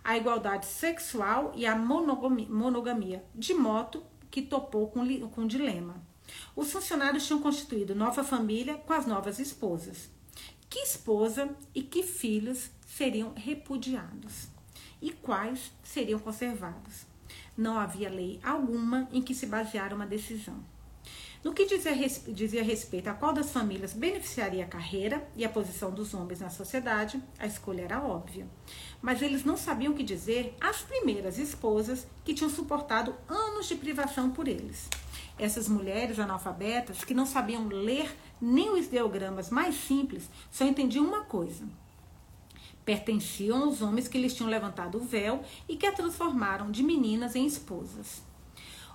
a igualdade sexual e a monogamia, de moto que topou com, com dilema. Os funcionários tinham constituído nova família com as novas esposas. Que esposa e que filhos seriam repudiados? E quais seriam conservados? Não havia lei alguma em que se baseara uma decisão. No que dizia, dizia respeito a qual das famílias beneficiaria a carreira e a posição dos homens na sociedade, a escolha era óbvia. Mas eles não sabiam o que dizer às primeiras esposas que tinham suportado anos de privação por eles. Essas mulheres analfabetas que não sabiam ler nem os ideogramas mais simples só entendiam uma coisa: pertenciam aos homens que lhes tinham levantado o véu e que a transformaram de meninas em esposas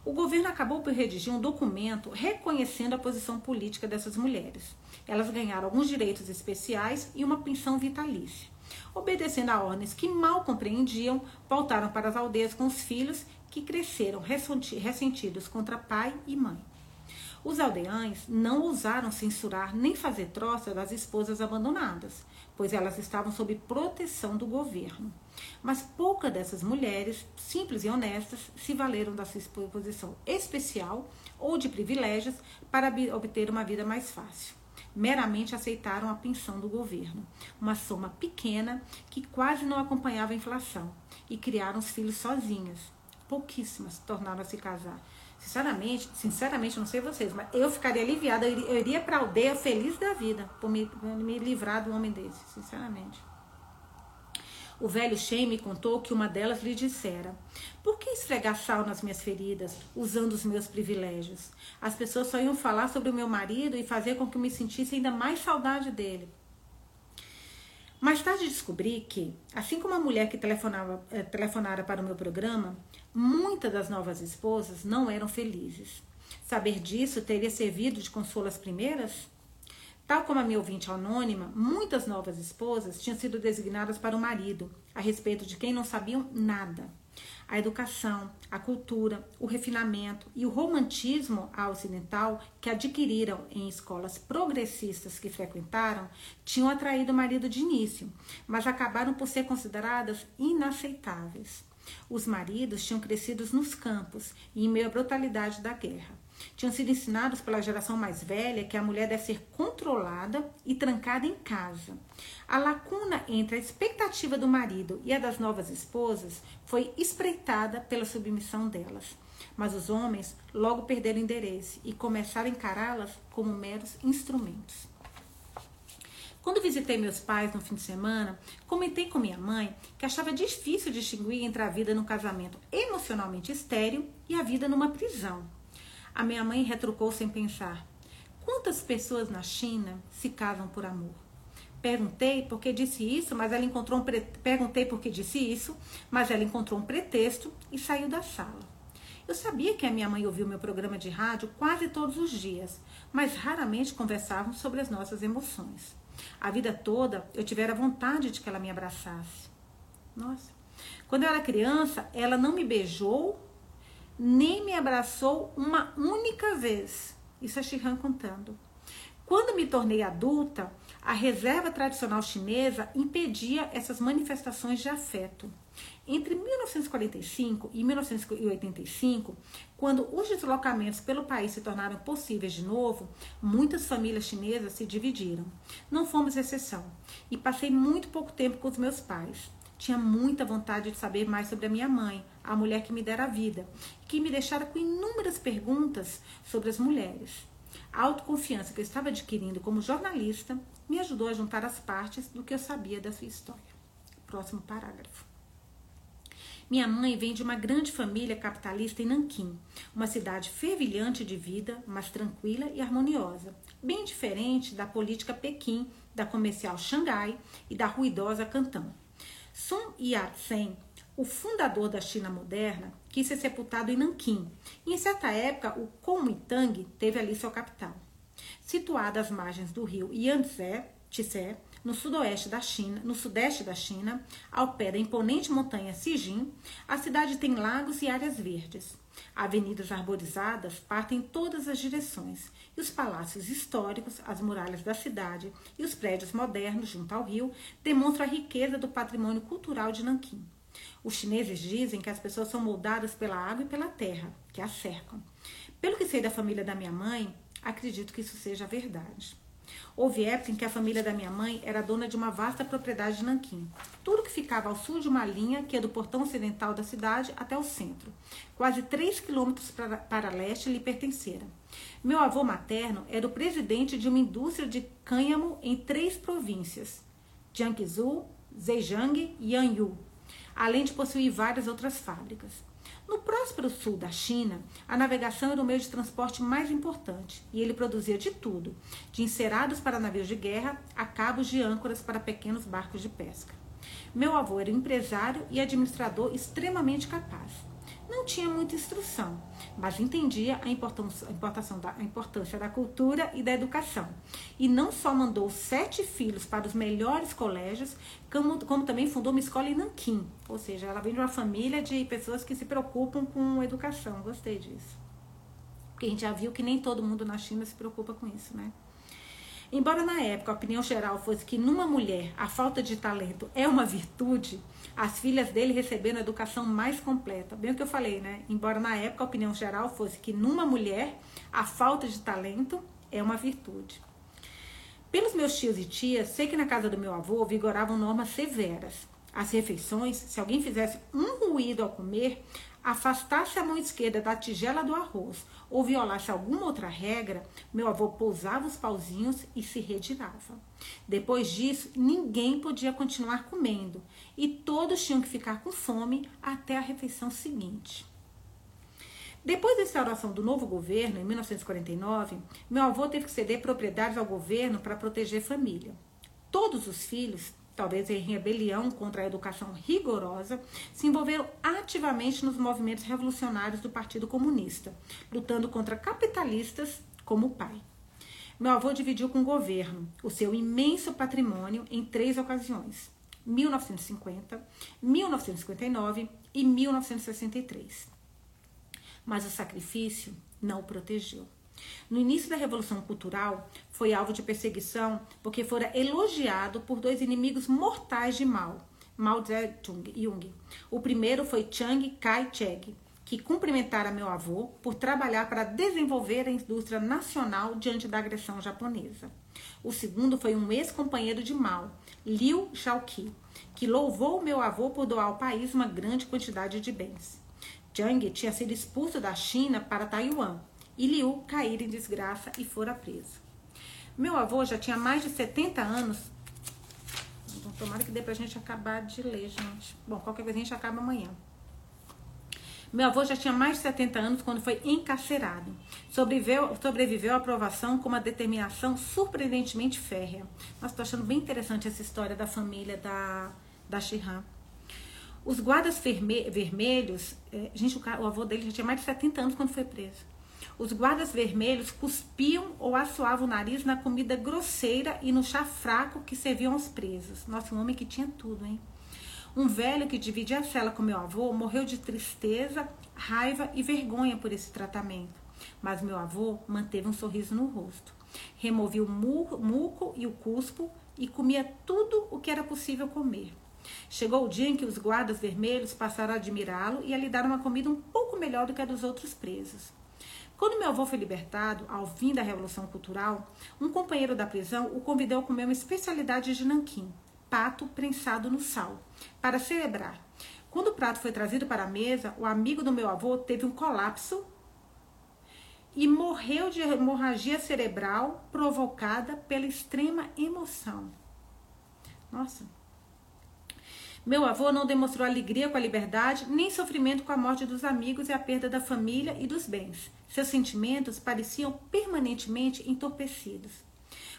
o governo acabou por redigir um documento reconhecendo a posição política dessas mulheres. Elas ganharam alguns direitos especiais e uma pensão vitalícia. Obedecendo a ordens que mal compreendiam, voltaram para as aldeias com os filhos que cresceram ressentidos contra pai e mãe. Os aldeães não ousaram censurar nem fazer troça das esposas abandonadas, pois elas estavam sob proteção do governo. Mas poucas dessas mulheres, simples e honestas, se valeram da sua posição especial ou de privilégios para obter uma vida mais fácil. Meramente aceitaram a pensão do governo, uma soma pequena que quase não acompanhava a inflação, e criaram os filhos sozinhas. Pouquíssimas tornaram a se casar. Sinceramente, sinceramente, não sei vocês, mas eu ficaria aliviada, eu iria, iria para a aldeia feliz da vida por me, por me livrar do homem desse, sinceramente. O velho Shem me contou que uma delas lhe dissera: Por que esfregar sal nas minhas feridas, usando os meus privilégios? As pessoas só iam falar sobre o meu marido e fazer com que me sentisse ainda mais saudade dele. Mais tarde descobri que, assim como a mulher que telefonava, eh, telefonara para o meu programa, muitas das novas esposas não eram felizes. Saber disso teria servido de consolo às primeiras? Tal como a minha ouvinte anônima, muitas novas esposas tinham sido designadas para o marido, a respeito de quem não sabiam nada. A educação, a cultura, o refinamento e o romantismo ocidental que adquiriram em escolas progressistas que frequentaram tinham atraído o marido de início, mas acabaram por ser consideradas inaceitáveis. Os maridos tinham crescido nos campos e em meio à brutalidade da guerra. Tinham sido ensinados pela geração mais velha que a mulher deve ser controlada e trancada em casa. A lacuna entre a expectativa do marido e a das novas esposas foi espreitada pela submissão delas. Mas os homens logo perderam interesse e começaram a encará-las como meros instrumentos. Quando visitei meus pais no fim de semana, comentei com minha mãe que achava difícil distinguir entre a vida no casamento emocionalmente estéril e a vida numa prisão. A minha mãe retrucou sem pensar: Quantas pessoas na China se casam por amor? Perguntei porque disse isso, mas ela encontrou um pre... perguntei porque disse isso, mas ela encontrou um pretexto e saiu da sala. Eu sabia que a minha mãe ouvia o meu programa de rádio quase todos os dias, mas raramente conversávamos sobre as nossas emoções. A vida toda eu tivera vontade de que ela me abraçasse. Nossa. Quando eu era criança, ela não me beijou nem me abraçou uma única vez. Isso é Shihan contando. Quando me tornei adulta, a reserva tradicional chinesa impedia essas manifestações de afeto. Entre 1945 e 1985, quando os deslocamentos pelo país se tornaram possíveis de novo, muitas famílias chinesas se dividiram. Não fomos exceção. E passei muito pouco tempo com os meus pais. Tinha muita vontade de saber mais sobre a minha mãe, a mulher que me dera a vida, que me deixara com inúmeras perguntas sobre as mulheres. A autoconfiança que eu estava adquirindo como jornalista me ajudou a juntar as partes do que eu sabia da sua história. Próximo parágrafo. Minha mãe vem de uma grande família capitalista em Nanquim, uma cidade fervilhante de vida, mas tranquila e harmoniosa, bem diferente da política Pequim, da comercial Xangai e da ruidosa Cantão. Sun Yat-sen, o fundador da China moderna, quis ser sepultado em Nanquim, em certa época o Kuomintang teve ali sua capital. Situada às margens do rio Yangtze, Tse, no sudoeste da China, no sudeste da China, ao pé da imponente montanha Xijin, a cidade tem lagos e áreas verdes. Avenidas arborizadas partem em todas as direções, e os palácios históricos, as muralhas da cidade e os prédios modernos junto ao rio demonstram a riqueza do patrimônio cultural de Nanquim. Os chineses dizem que as pessoas são moldadas pela água e pela terra, que a cercam. Pelo que sei da família da minha mãe, acredito que isso seja verdade. Houve época em que a família da minha mãe era dona de uma vasta propriedade de Nanquim. Tudo que ficava ao sul de uma linha que é do portão ocidental da cidade até o centro. Quase 3 quilômetros para, para leste lhe pertencera. Meu avô materno era o presidente de uma indústria de cânhamo em três províncias: Jiangsu, Zhejiang e Anhui, além de possuir várias outras fábricas. No próspero sul da China, a navegação era o meio de transporte mais importante e ele produzia de tudo, de encerados para navios de guerra a cabos de âncoras para pequenos barcos de pesca. Meu avô era empresário e administrador extremamente capaz. Não tinha muita instrução, mas entendia a importância, da, a importância da cultura e da educação. E não só mandou sete filhos para os melhores colégios, como, como também fundou uma escola em Nanquim. Ou seja, ela vem de uma família de pessoas que se preocupam com educação. Gostei disso. Porque a gente já viu que nem todo mundo na China se preocupa com isso, né? Embora na época a opinião geral fosse que numa mulher a falta de talento é uma virtude, as filhas dele receberam a educação mais completa. Bem o que eu falei, né? Embora na época a opinião geral fosse que numa mulher a falta de talento é uma virtude. Pelos meus tios e tias, sei que na casa do meu avô vigoravam normas severas. As refeições, se alguém fizesse um ruído ao comer, afastasse a mão esquerda da tigela do arroz ou violasse alguma outra regra, meu avô pousava os pauzinhos e se retirava. Depois disso, ninguém podia continuar comendo e todos tinham que ficar com fome até a refeição seguinte. Depois da instauração do novo governo, em 1949, meu avô teve que ceder propriedades ao governo para proteger a família. Todos os filhos, talvez em rebelião contra a educação rigorosa, se envolveram ativamente nos movimentos revolucionários do Partido Comunista, lutando contra capitalistas como o pai. Meu avô dividiu com o governo o seu imenso patrimônio em três ocasiões: 1950, 1959 e 1963 mas o sacrifício não o protegeu. No início da Revolução Cultural, foi alvo de perseguição porque fora elogiado por dois inimigos mortais de Mao, Mao Zedong. O primeiro foi Chiang Kai-shek, que cumprimentara meu avô por trabalhar para desenvolver a indústria nacional diante da agressão japonesa. O segundo foi um ex-companheiro de Mao, Liu Shaoqi, que louvou meu avô por doar ao país uma grande quantidade de bens. Jiang tinha sido expulso da China para Taiwan e Liu caíra em desgraça e fora preso. Meu avô já tinha mais de 70 anos. Então, tomara que dê pra gente acabar de ler, gente. Bom, qualquer coisa a gente acaba amanhã. Meu avô já tinha mais de 70 anos quando foi encarcerado. Sobreviveu, sobreviveu à aprovação com uma determinação surpreendentemente férrea. Nossa, tô achando bem interessante essa história da família da, da Shihan. Os guardas vermelhos, é, gente, o, o avô dele já tinha mais de 70 anos quando foi preso. Os guardas vermelhos cuspiam ou assoavam o nariz na comida grosseira e no chá fraco que serviam aos presos. Nossa, um homem que tinha tudo, hein? Um velho que dividia a cela com meu avô morreu de tristeza, raiva e vergonha por esse tratamento. Mas meu avô manteve um sorriso no rosto. Removia o muco e o cuspo e comia tudo o que era possível comer. Chegou o dia em que os guardas vermelhos passaram a admirá-lo e a lhe dar uma comida um pouco melhor do que a dos outros presos. Quando meu avô foi libertado, ao fim da Revolução Cultural, um companheiro da prisão o convidou a comer uma especialidade de Nanquim, pato prensado no sal, para celebrar. Quando o prato foi trazido para a mesa, o amigo do meu avô teve um colapso e morreu de hemorragia cerebral provocada pela extrema emoção. Nossa, meu avô não demonstrou alegria com a liberdade, nem sofrimento com a morte dos amigos e a perda da família e dos bens. Seus sentimentos pareciam permanentemente entorpecidos.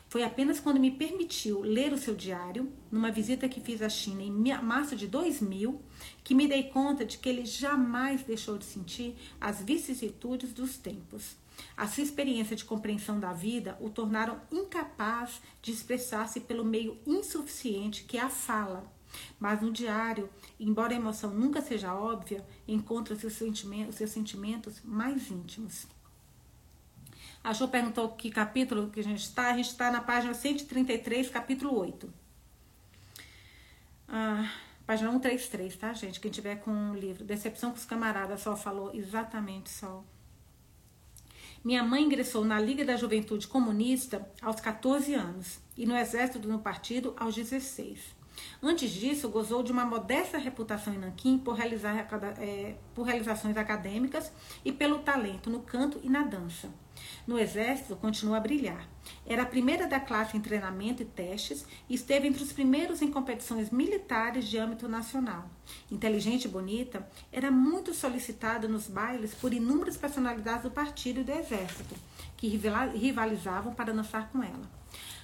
Foi apenas quando me permitiu ler o seu diário, numa visita que fiz à China em março de 2000, que me dei conta de que ele jamais deixou de sentir as vicissitudes dos tempos. A sua experiência de compreensão da vida o tornaram incapaz de expressar-se pelo meio insuficiente que é a fala mas no diário, embora a emoção nunca seja óbvia, encontra seus sentimentos, seus sentimentos mais íntimos. A Jo perguntou que capítulo que a gente está. A gente está na página 133, capítulo 8. Ah, página 133, tá, gente? Quem tiver com o livro. Decepção com os camaradas, Sol falou exatamente, Sol. Minha mãe ingressou na Liga da Juventude Comunista aos 14 anos e no Exército no Partido aos 16. Antes disso, gozou de uma modesta reputação em Nanquim por, realizar, é, por realizações acadêmicas e pelo talento no canto e na dança. No Exército, continua a brilhar. Era a primeira da classe em treinamento e testes e esteve entre os primeiros em competições militares de âmbito nacional. Inteligente e bonita, era muito solicitada nos bailes por inúmeras personalidades do partido e do Exército, que rivalizavam para dançar com ela.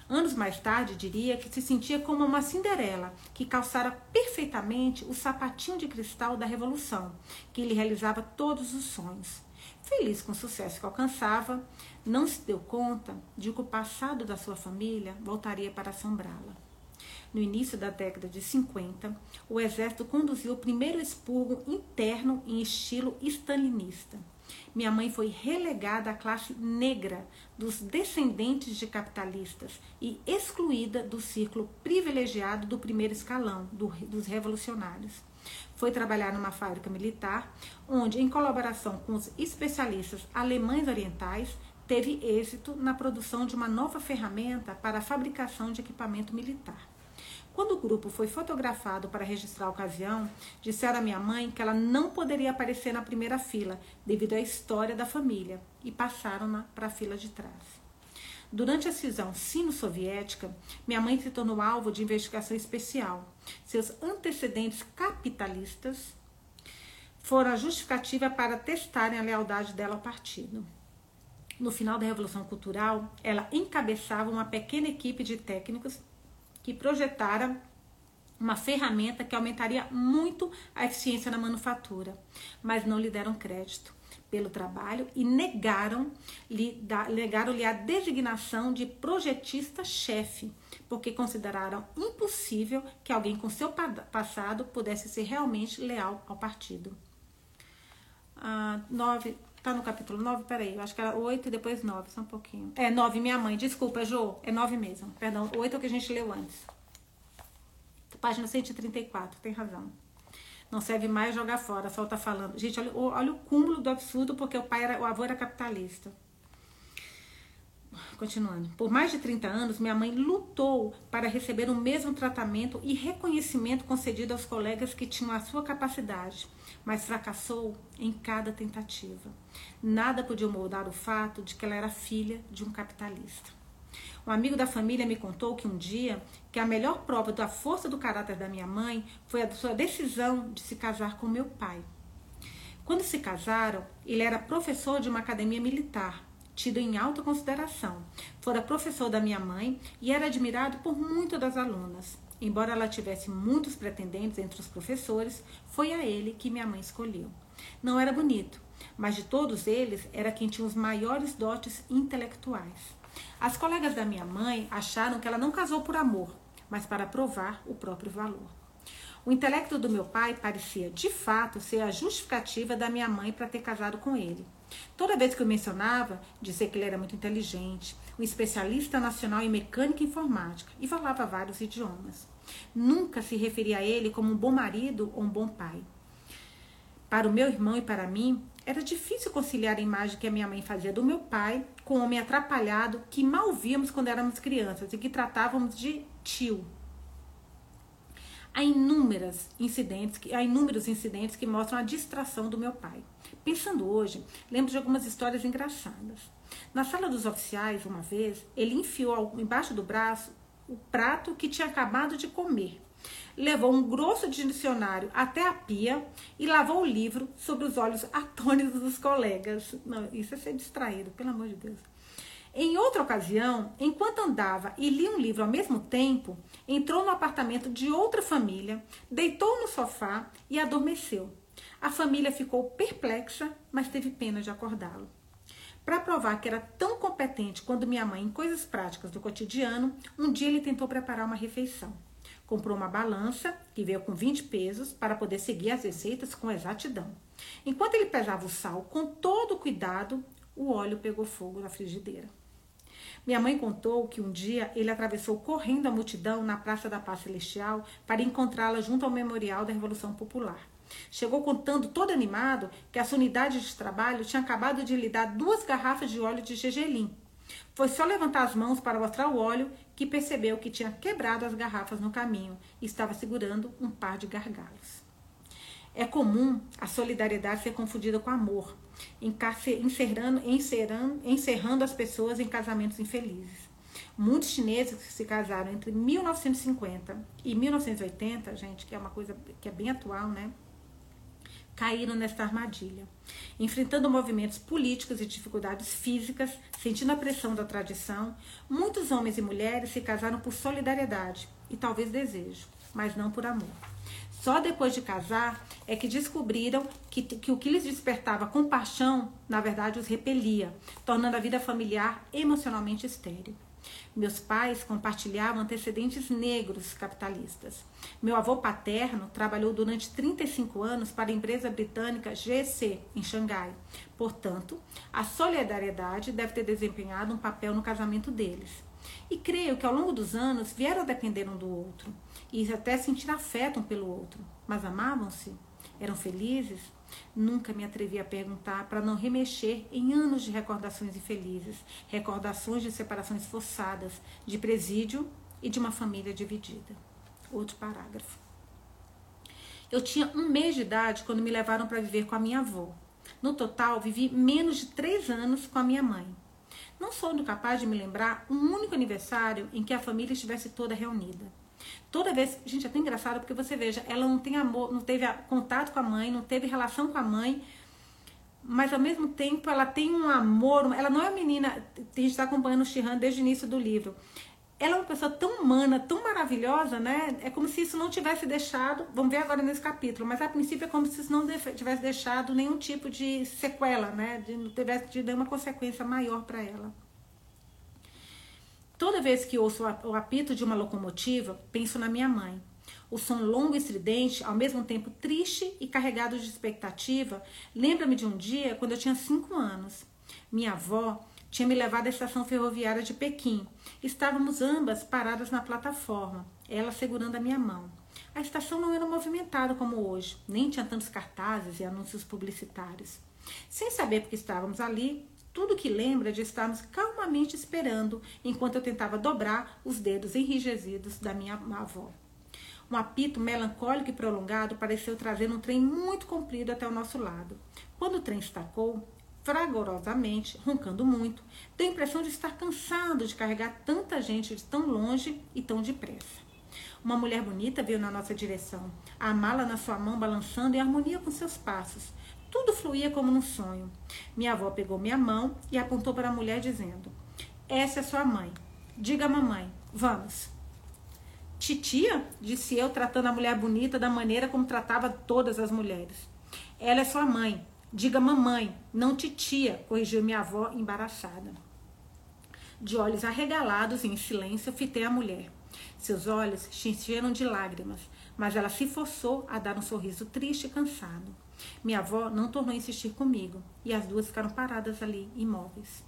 Anos mais tarde, diria que se sentia como uma Cinderela que calçara perfeitamente o sapatinho de cristal da revolução, que lhe realizava todos os sonhos. Feliz com o sucesso que alcançava, não se deu conta de que o passado da sua família voltaria para assombrá-la. No início da década de 50, o exército conduziu o primeiro expurgo interno em estilo stalinista. Minha mãe foi relegada à classe negra dos descendentes de capitalistas e excluída do círculo privilegiado do primeiro escalão, do, dos revolucionários. Foi trabalhar numa fábrica militar, onde, em colaboração com os especialistas alemães orientais, teve êxito na produção de uma nova ferramenta para a fabricação de equipamento militar. Quando o grupo foi fotografado para registrar a ocasião, disseram à minha mãe que ela não poderia aparecer na primeira fila devido à história da família e passaram para a fila de trás. Durante a cisão sino-soviética, minha mãe se tornou alvo de investigação especial. Seus antecedentes capitalistas foram a justificativa para testarem a lealdade dela ao partido. No final da Revolução Cultural, ela encabeçava uma pequena equipe de técnicos que projetaram uma ferramenta que aumentaria muito a eficiência na manufatura, mas não lhe deram crédito pelo trabalho e negaram-lhe negaram a designação de projetista-chefe, porque consideraram impossível que alguém com seu passado pudesse ser realmente leal ao partido. Ah, nove, Tá no capítulo 9? Peraí, eu acho que era 8 e depois 9, só um pouquinho. É 9, minha mãe. Desculpa, Jo. É 9 mesmo. Perdão, 8 é o que a gente leu antes. Página 134, tem razão. Não serve mais jogar fora, só tá falando. Gente, olha, olha o cúmulo do absurdo, porque o pai era, o avô era capitalista. Continuando. Por mais de 30 anos, minha mãe lutou para receber o mesmo tratamento e reconhecimento concedido aos colegas que tinham a sua capacidade, mas fracassou em cada tentativa. Nada podia moldar o fato de que ela era filha de um capitalista. Um amigo da família me contou que um dia que a melhor prova da força do caráter da minha mãe foi a sua decisão de se casar com meu pai. Quando se casaram, ele era professor de uma academia militar tido em alta consideração. Fora professor da minha mãe e era admirado por muitas das alunas. Embora ela tivesse muitos pretendentes entre os professores, foi a ele que minha mãe escolheu. Não era bonito, mas de todos eles era quem tinha os maiores dotes intelectuais. As colegas da minha mãe acharam que ela não casou por amor, mas para provar o próprio valor. O intelecto do meu pai parecia, de fato, ser a justificativa da minha mãe para ter casado com ele. Toda vez que eu mencionava, dizia que ele era muito inteligente, um especialista nacional em mecânica e informática e falava vários idiomas. Nunca se referia a ele como um bom marido ou um bom pai. Para o meu irmão e para mim, era difícil conciliar a imagem que a minha mãe fazia do meu pai com o homem atrapalhado que mal víamos quando éramos crianças e que tratávamos de tio. Há inúmeros incidentes, há inúmeros incidentes que mostram a distração do meu pai. Pensando hoje, lembro de algumas histórias engraçadas. Na sala dos oficiais, uma vez, ele enfiou embaixo do braço o prato que tinha acabado de comer. Levou um grosso dicionário até a pia e lavou o livro sobre os olhos atônitos dos colegas. Não, isso é ser distraído, pelo amor de Deus. Em outra ocasião, enquanto andava e lia um livro ao mesmo tempo, entrou no apartamento de outra família, deitou no sofá e adormeceu. A família ficou perplexa, mas teve pena de acordá-lo. Para provar que era tão competente quanto minha mãe em coisas práticas do cotidiano, um dia ele tentou preparar uma refeição. Comprou uma balança, que veio com 20 pesos, para poder seguir as receitas com exatidão. Enquanto ele pesava o sal com todo cuidado, o óleo pegou fogo na frigideira. Minha mãe contou que um dia ele atravessou correndo a multidão na Praça da Paz Celestial para encontrá-la junto ao Memorial da Revolução Popular. Chegou contando todo animado que a sua unidade de trabalho tinha acabado de lhe dar duas garrafas de óleo de gergelim. Foi só levantar as mãos para mostrar o óleo que percebeu que tinha quebrado as garrafas no caminho e estava segurando um par de gargalos. É comum a solidariedade ser confundida com amor, encerrando, encerrando, as pessoas em casamentos infelizes. Muitos chineses que se casaram entre 1950 e 1980, gente, que é uma coisa que é bem atual, né? Caíram nesta armadilha, enfrentando movimentos políticos e dificuldades físicas, sentindo a pressão da tradição. Muitos homens e mulheres se casaram por solidariedade e talvez desejo, mas não por amor. Só depois de casar é que descobriram que, que o que lhes despertava compaixão, na verdade, os repelia, tornando a vida familiar emocionalmente estéril. Meus pais compartilhavam antecedentes negros capitalistas. Meu avô paterno trabalhou durante 35 anos para a empresa britânica GC, em Xangai. Portanto, a solidariedade deve ter desempenhado um papel no casamento deles. E creio que ao longo dos anos vieram a depender um do outro e até sentir afeto um pelo outro. Mas amavam-se? Eram felizes? Nunca me atrevi a perguntar para não remexer em anos de recordações infelizes, recordações de separações forçadas, de presídio e de uma família dividida. Outro parágrafo. Eu tinha um mês de idade quando me levaram para viver com a minha avó. No total, vivi menos de três anos com a minha mãe. Não sou capaz de me lembrar um único aniversário em que a família estivesse toda reunida. Toda vez, gente, é tão engraçado porque você veja, ela não tem amor, não teve contato com a mãe, não teve relação com a mãe, mas ao mesmo tempo ela tem um amor, ela não é uma menina, a gente está acompanhando o Shihan desde o início do livro. Ela é uma pessoa tão humana, tão maravilhosa, né? É como se isso não tivesse deixado, vamos ver agora nesse capítulo, mas a princípio é como se isso não tivesse deixado nenhum tipo de sequela, né? De, não tivesse de nenhuma consequência maior para ela. Toda vez que ouço o apito de uma locomotiva, penso na minha mãe. O som longo e estridente, ao mesmo tempo triste e carregado de expectativa, lembra-me de um dia quando eu tinha cinco anos. Minha avó tinha me levado à estação ferroviária de Pequim. Estávamos ambas paradas na plataforma, ela segurando a minha mão. A estação não era movimentada como hoje, nem tinha tantos cartazes e anúncios publicitários. Sem saber porque estávamos ali, tudo que lembra de estarmos calmamente esperando enquanto eu tentava dobrar os dedos enrijecidos da minha avó. Um apito melancólico e prolongado pareceu trazer um trem muito comprido até o nosso lado. Quando o trem estacou, fragorosamente, roncando muito, deu a impressão de estar cansado de carregar tanta gente de tão longe e tão depressa. Uma mulher bonita veio na nossa direção, a mala na sua mão balançando em harmonia com seus passos. Tudo fluía como num sonho. Minha avó pegou minha mão e apontou para a mulher, dizendo: Essa é sua mãe. Diga, mamãe, vamos. Titia, disse eu, tratando a mulher bonita da maneira como tratava todas as mulheres. Ela é sua mãe. Diga mamãe, não titia, corrigiu minha avó embaraçada. De olhos arregalados e em silêncio, fitei a mulher. Seus olhos se encheram de lágrimas, mas ela se forçou a dar um sorriso triste e cansado. Minha avó não tornou a insistir comigo e as duas ficaram paradas ali, imóveis.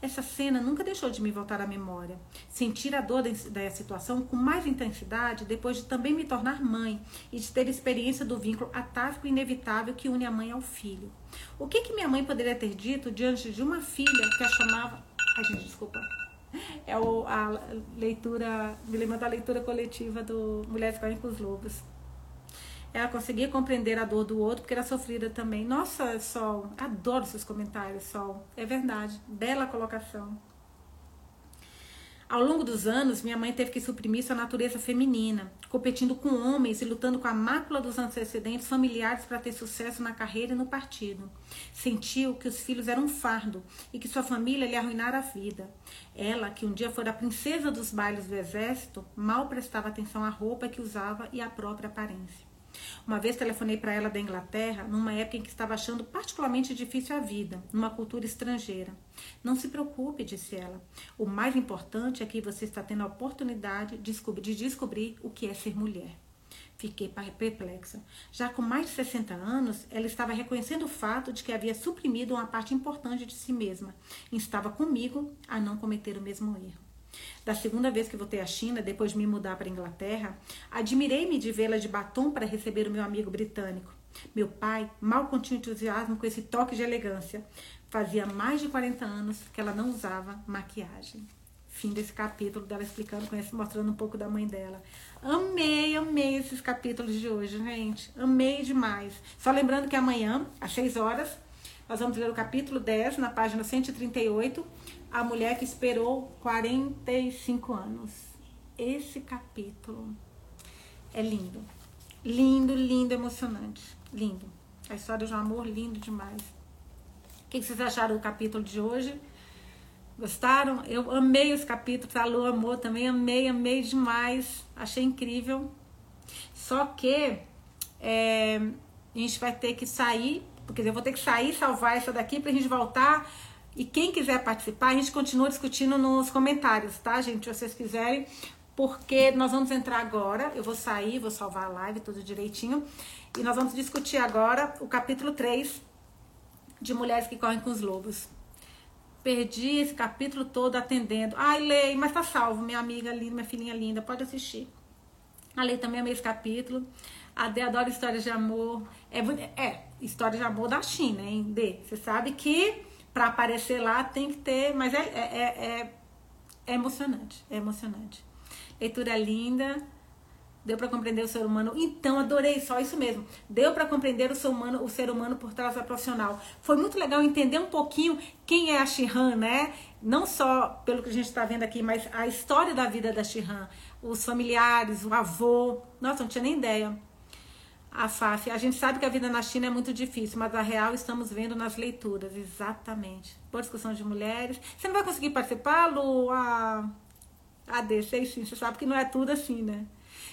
Essa cena nunca deixou de me voltar à memória. Sentir a dor da situação com mais intensidade depois de também me tornar mãe e de ter experiência do vínculo atávico e inevitável que une a mãe ao filho. O que, que minha mãe poderia ter dito diante de uma filha que a chamava. Ai, gente, desculpa. É o, a leitura, me lembra da leitura coletiva do Mulheres Correm com os Lobos. Ela conseguia compreender a dor do outro porque era sofrida também. Nossa, Sol, adoro seus comentários, Sol. É verdade. Bela colocação. Ao longo dos anos, minha mãe teve que suprimir sua natureza feminina, competindo com homens e lutando com a mácula dos antecedentes familiares para ter sucesso na carreira e no partido. Sentiu que os filhos eram um fardo e que sua família lhe arruinara a vida. Ela, que um dia fora a princesa dos bailes do exército, mal prestava atenção à roupa que usava e à própria aparência. Uma vez telefonei para ela da Inglaterra, numa época em que estava achando particularmente difícil a vida, numa cultura estrangeira. Não se preocupe, disse ela. O mais importante é que você está tendo a oportunidade de descobrir o que é ser mulher. Fiquei perplexa. Já com mais de 60 anos, ela estava reconhecendo o fato de que havia suprimido uma parte importante de si mesma e estava comigo a não cometer o mesmo erro. Da segunda vez que voltei à China, depois de me mudar para a Inglaterra, admirei-me de vê-la de batom para receber o meu amigo britânico. Meu pai mal continha entusiasmo com esse toque de elegância. Fazia mais de 40 anos que ela não usava maquiagem. Fim desse capítulo dela explicando, mostrando um pouco da mãe dela. Amei, amei esses capítulos de hoje, gente. Amei demais. Só lembrando que amanhã, às 6 horas, nós vamos ler o capítulo 10, na página 138 a mulher que esperou 45 anos. Esse capítulo é lindo. Lindo, lindo, emocionante. Lindo. A história de um amor lindo demais. O que vocês acharam do capítulo de hoje? Gostaram? Eu amei os capítulos. A Lu amou também. Amei, amei demais. Achei incrível. Só que é, a gente vai ter que sair, porque eu vou ter que sair, salvar essa daqui pra gente voltar e quem quiser participar, a gente continua discutindo nos comentários, tá, gente? Se vocês quiserem, porque nós vamos entrar agora. Eu vou sair, vou salvar a live tudo direitinho. E nós vamos discutir agora o capítulo 3 de Mulheres que Correm com os Lobos. Perdi esse capítulo todo atendendo. Ai, Lei, mas tá salvo, minha amiga linda, minha filhinha linda, pode assistir. A Lei também amei esse capítulo. A Dê adora histórias de amor. É, é história de amor da China, hein, Dê? Você sabe que para aparecer lá tem que ter, mas é, é, é, é emocionante, é emocionante. Leitura linda, Deu para compreender o ser humano. Então, adorei, só isso mesmo. Deu para compreender o ser humano, o ser humano por trás da profissional. Foi muito legal entender um pouquinho quem é a Shihan, né? Não só pelo que a gente está vendo aqui, mas a história da vida da Shihan, os familiares, o avô. Nossa, não tinha nem ideia. A FAF, a gente sabe que a vida na China é muito difícil, mas a real estamos vendo nas leituras, exatamente. Por discussão de mulheres. Você não vai conseguir participar, Lu? A, a D, sei sim, você sabe que não é tudo assim, né?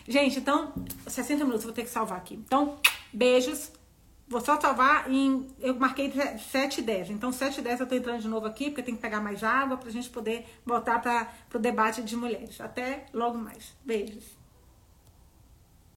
Gente, então, 60 minutos, vou ter que salvar aqui. Então, beijos. Vou só salvar em. Eu marquei 7 e 10. Então, 7 e 10 eu tô entrando de novo aqui, porque tem que pegar mais água pra gente poder voltar para o debate de mulheres. Até logo mais. Beijos.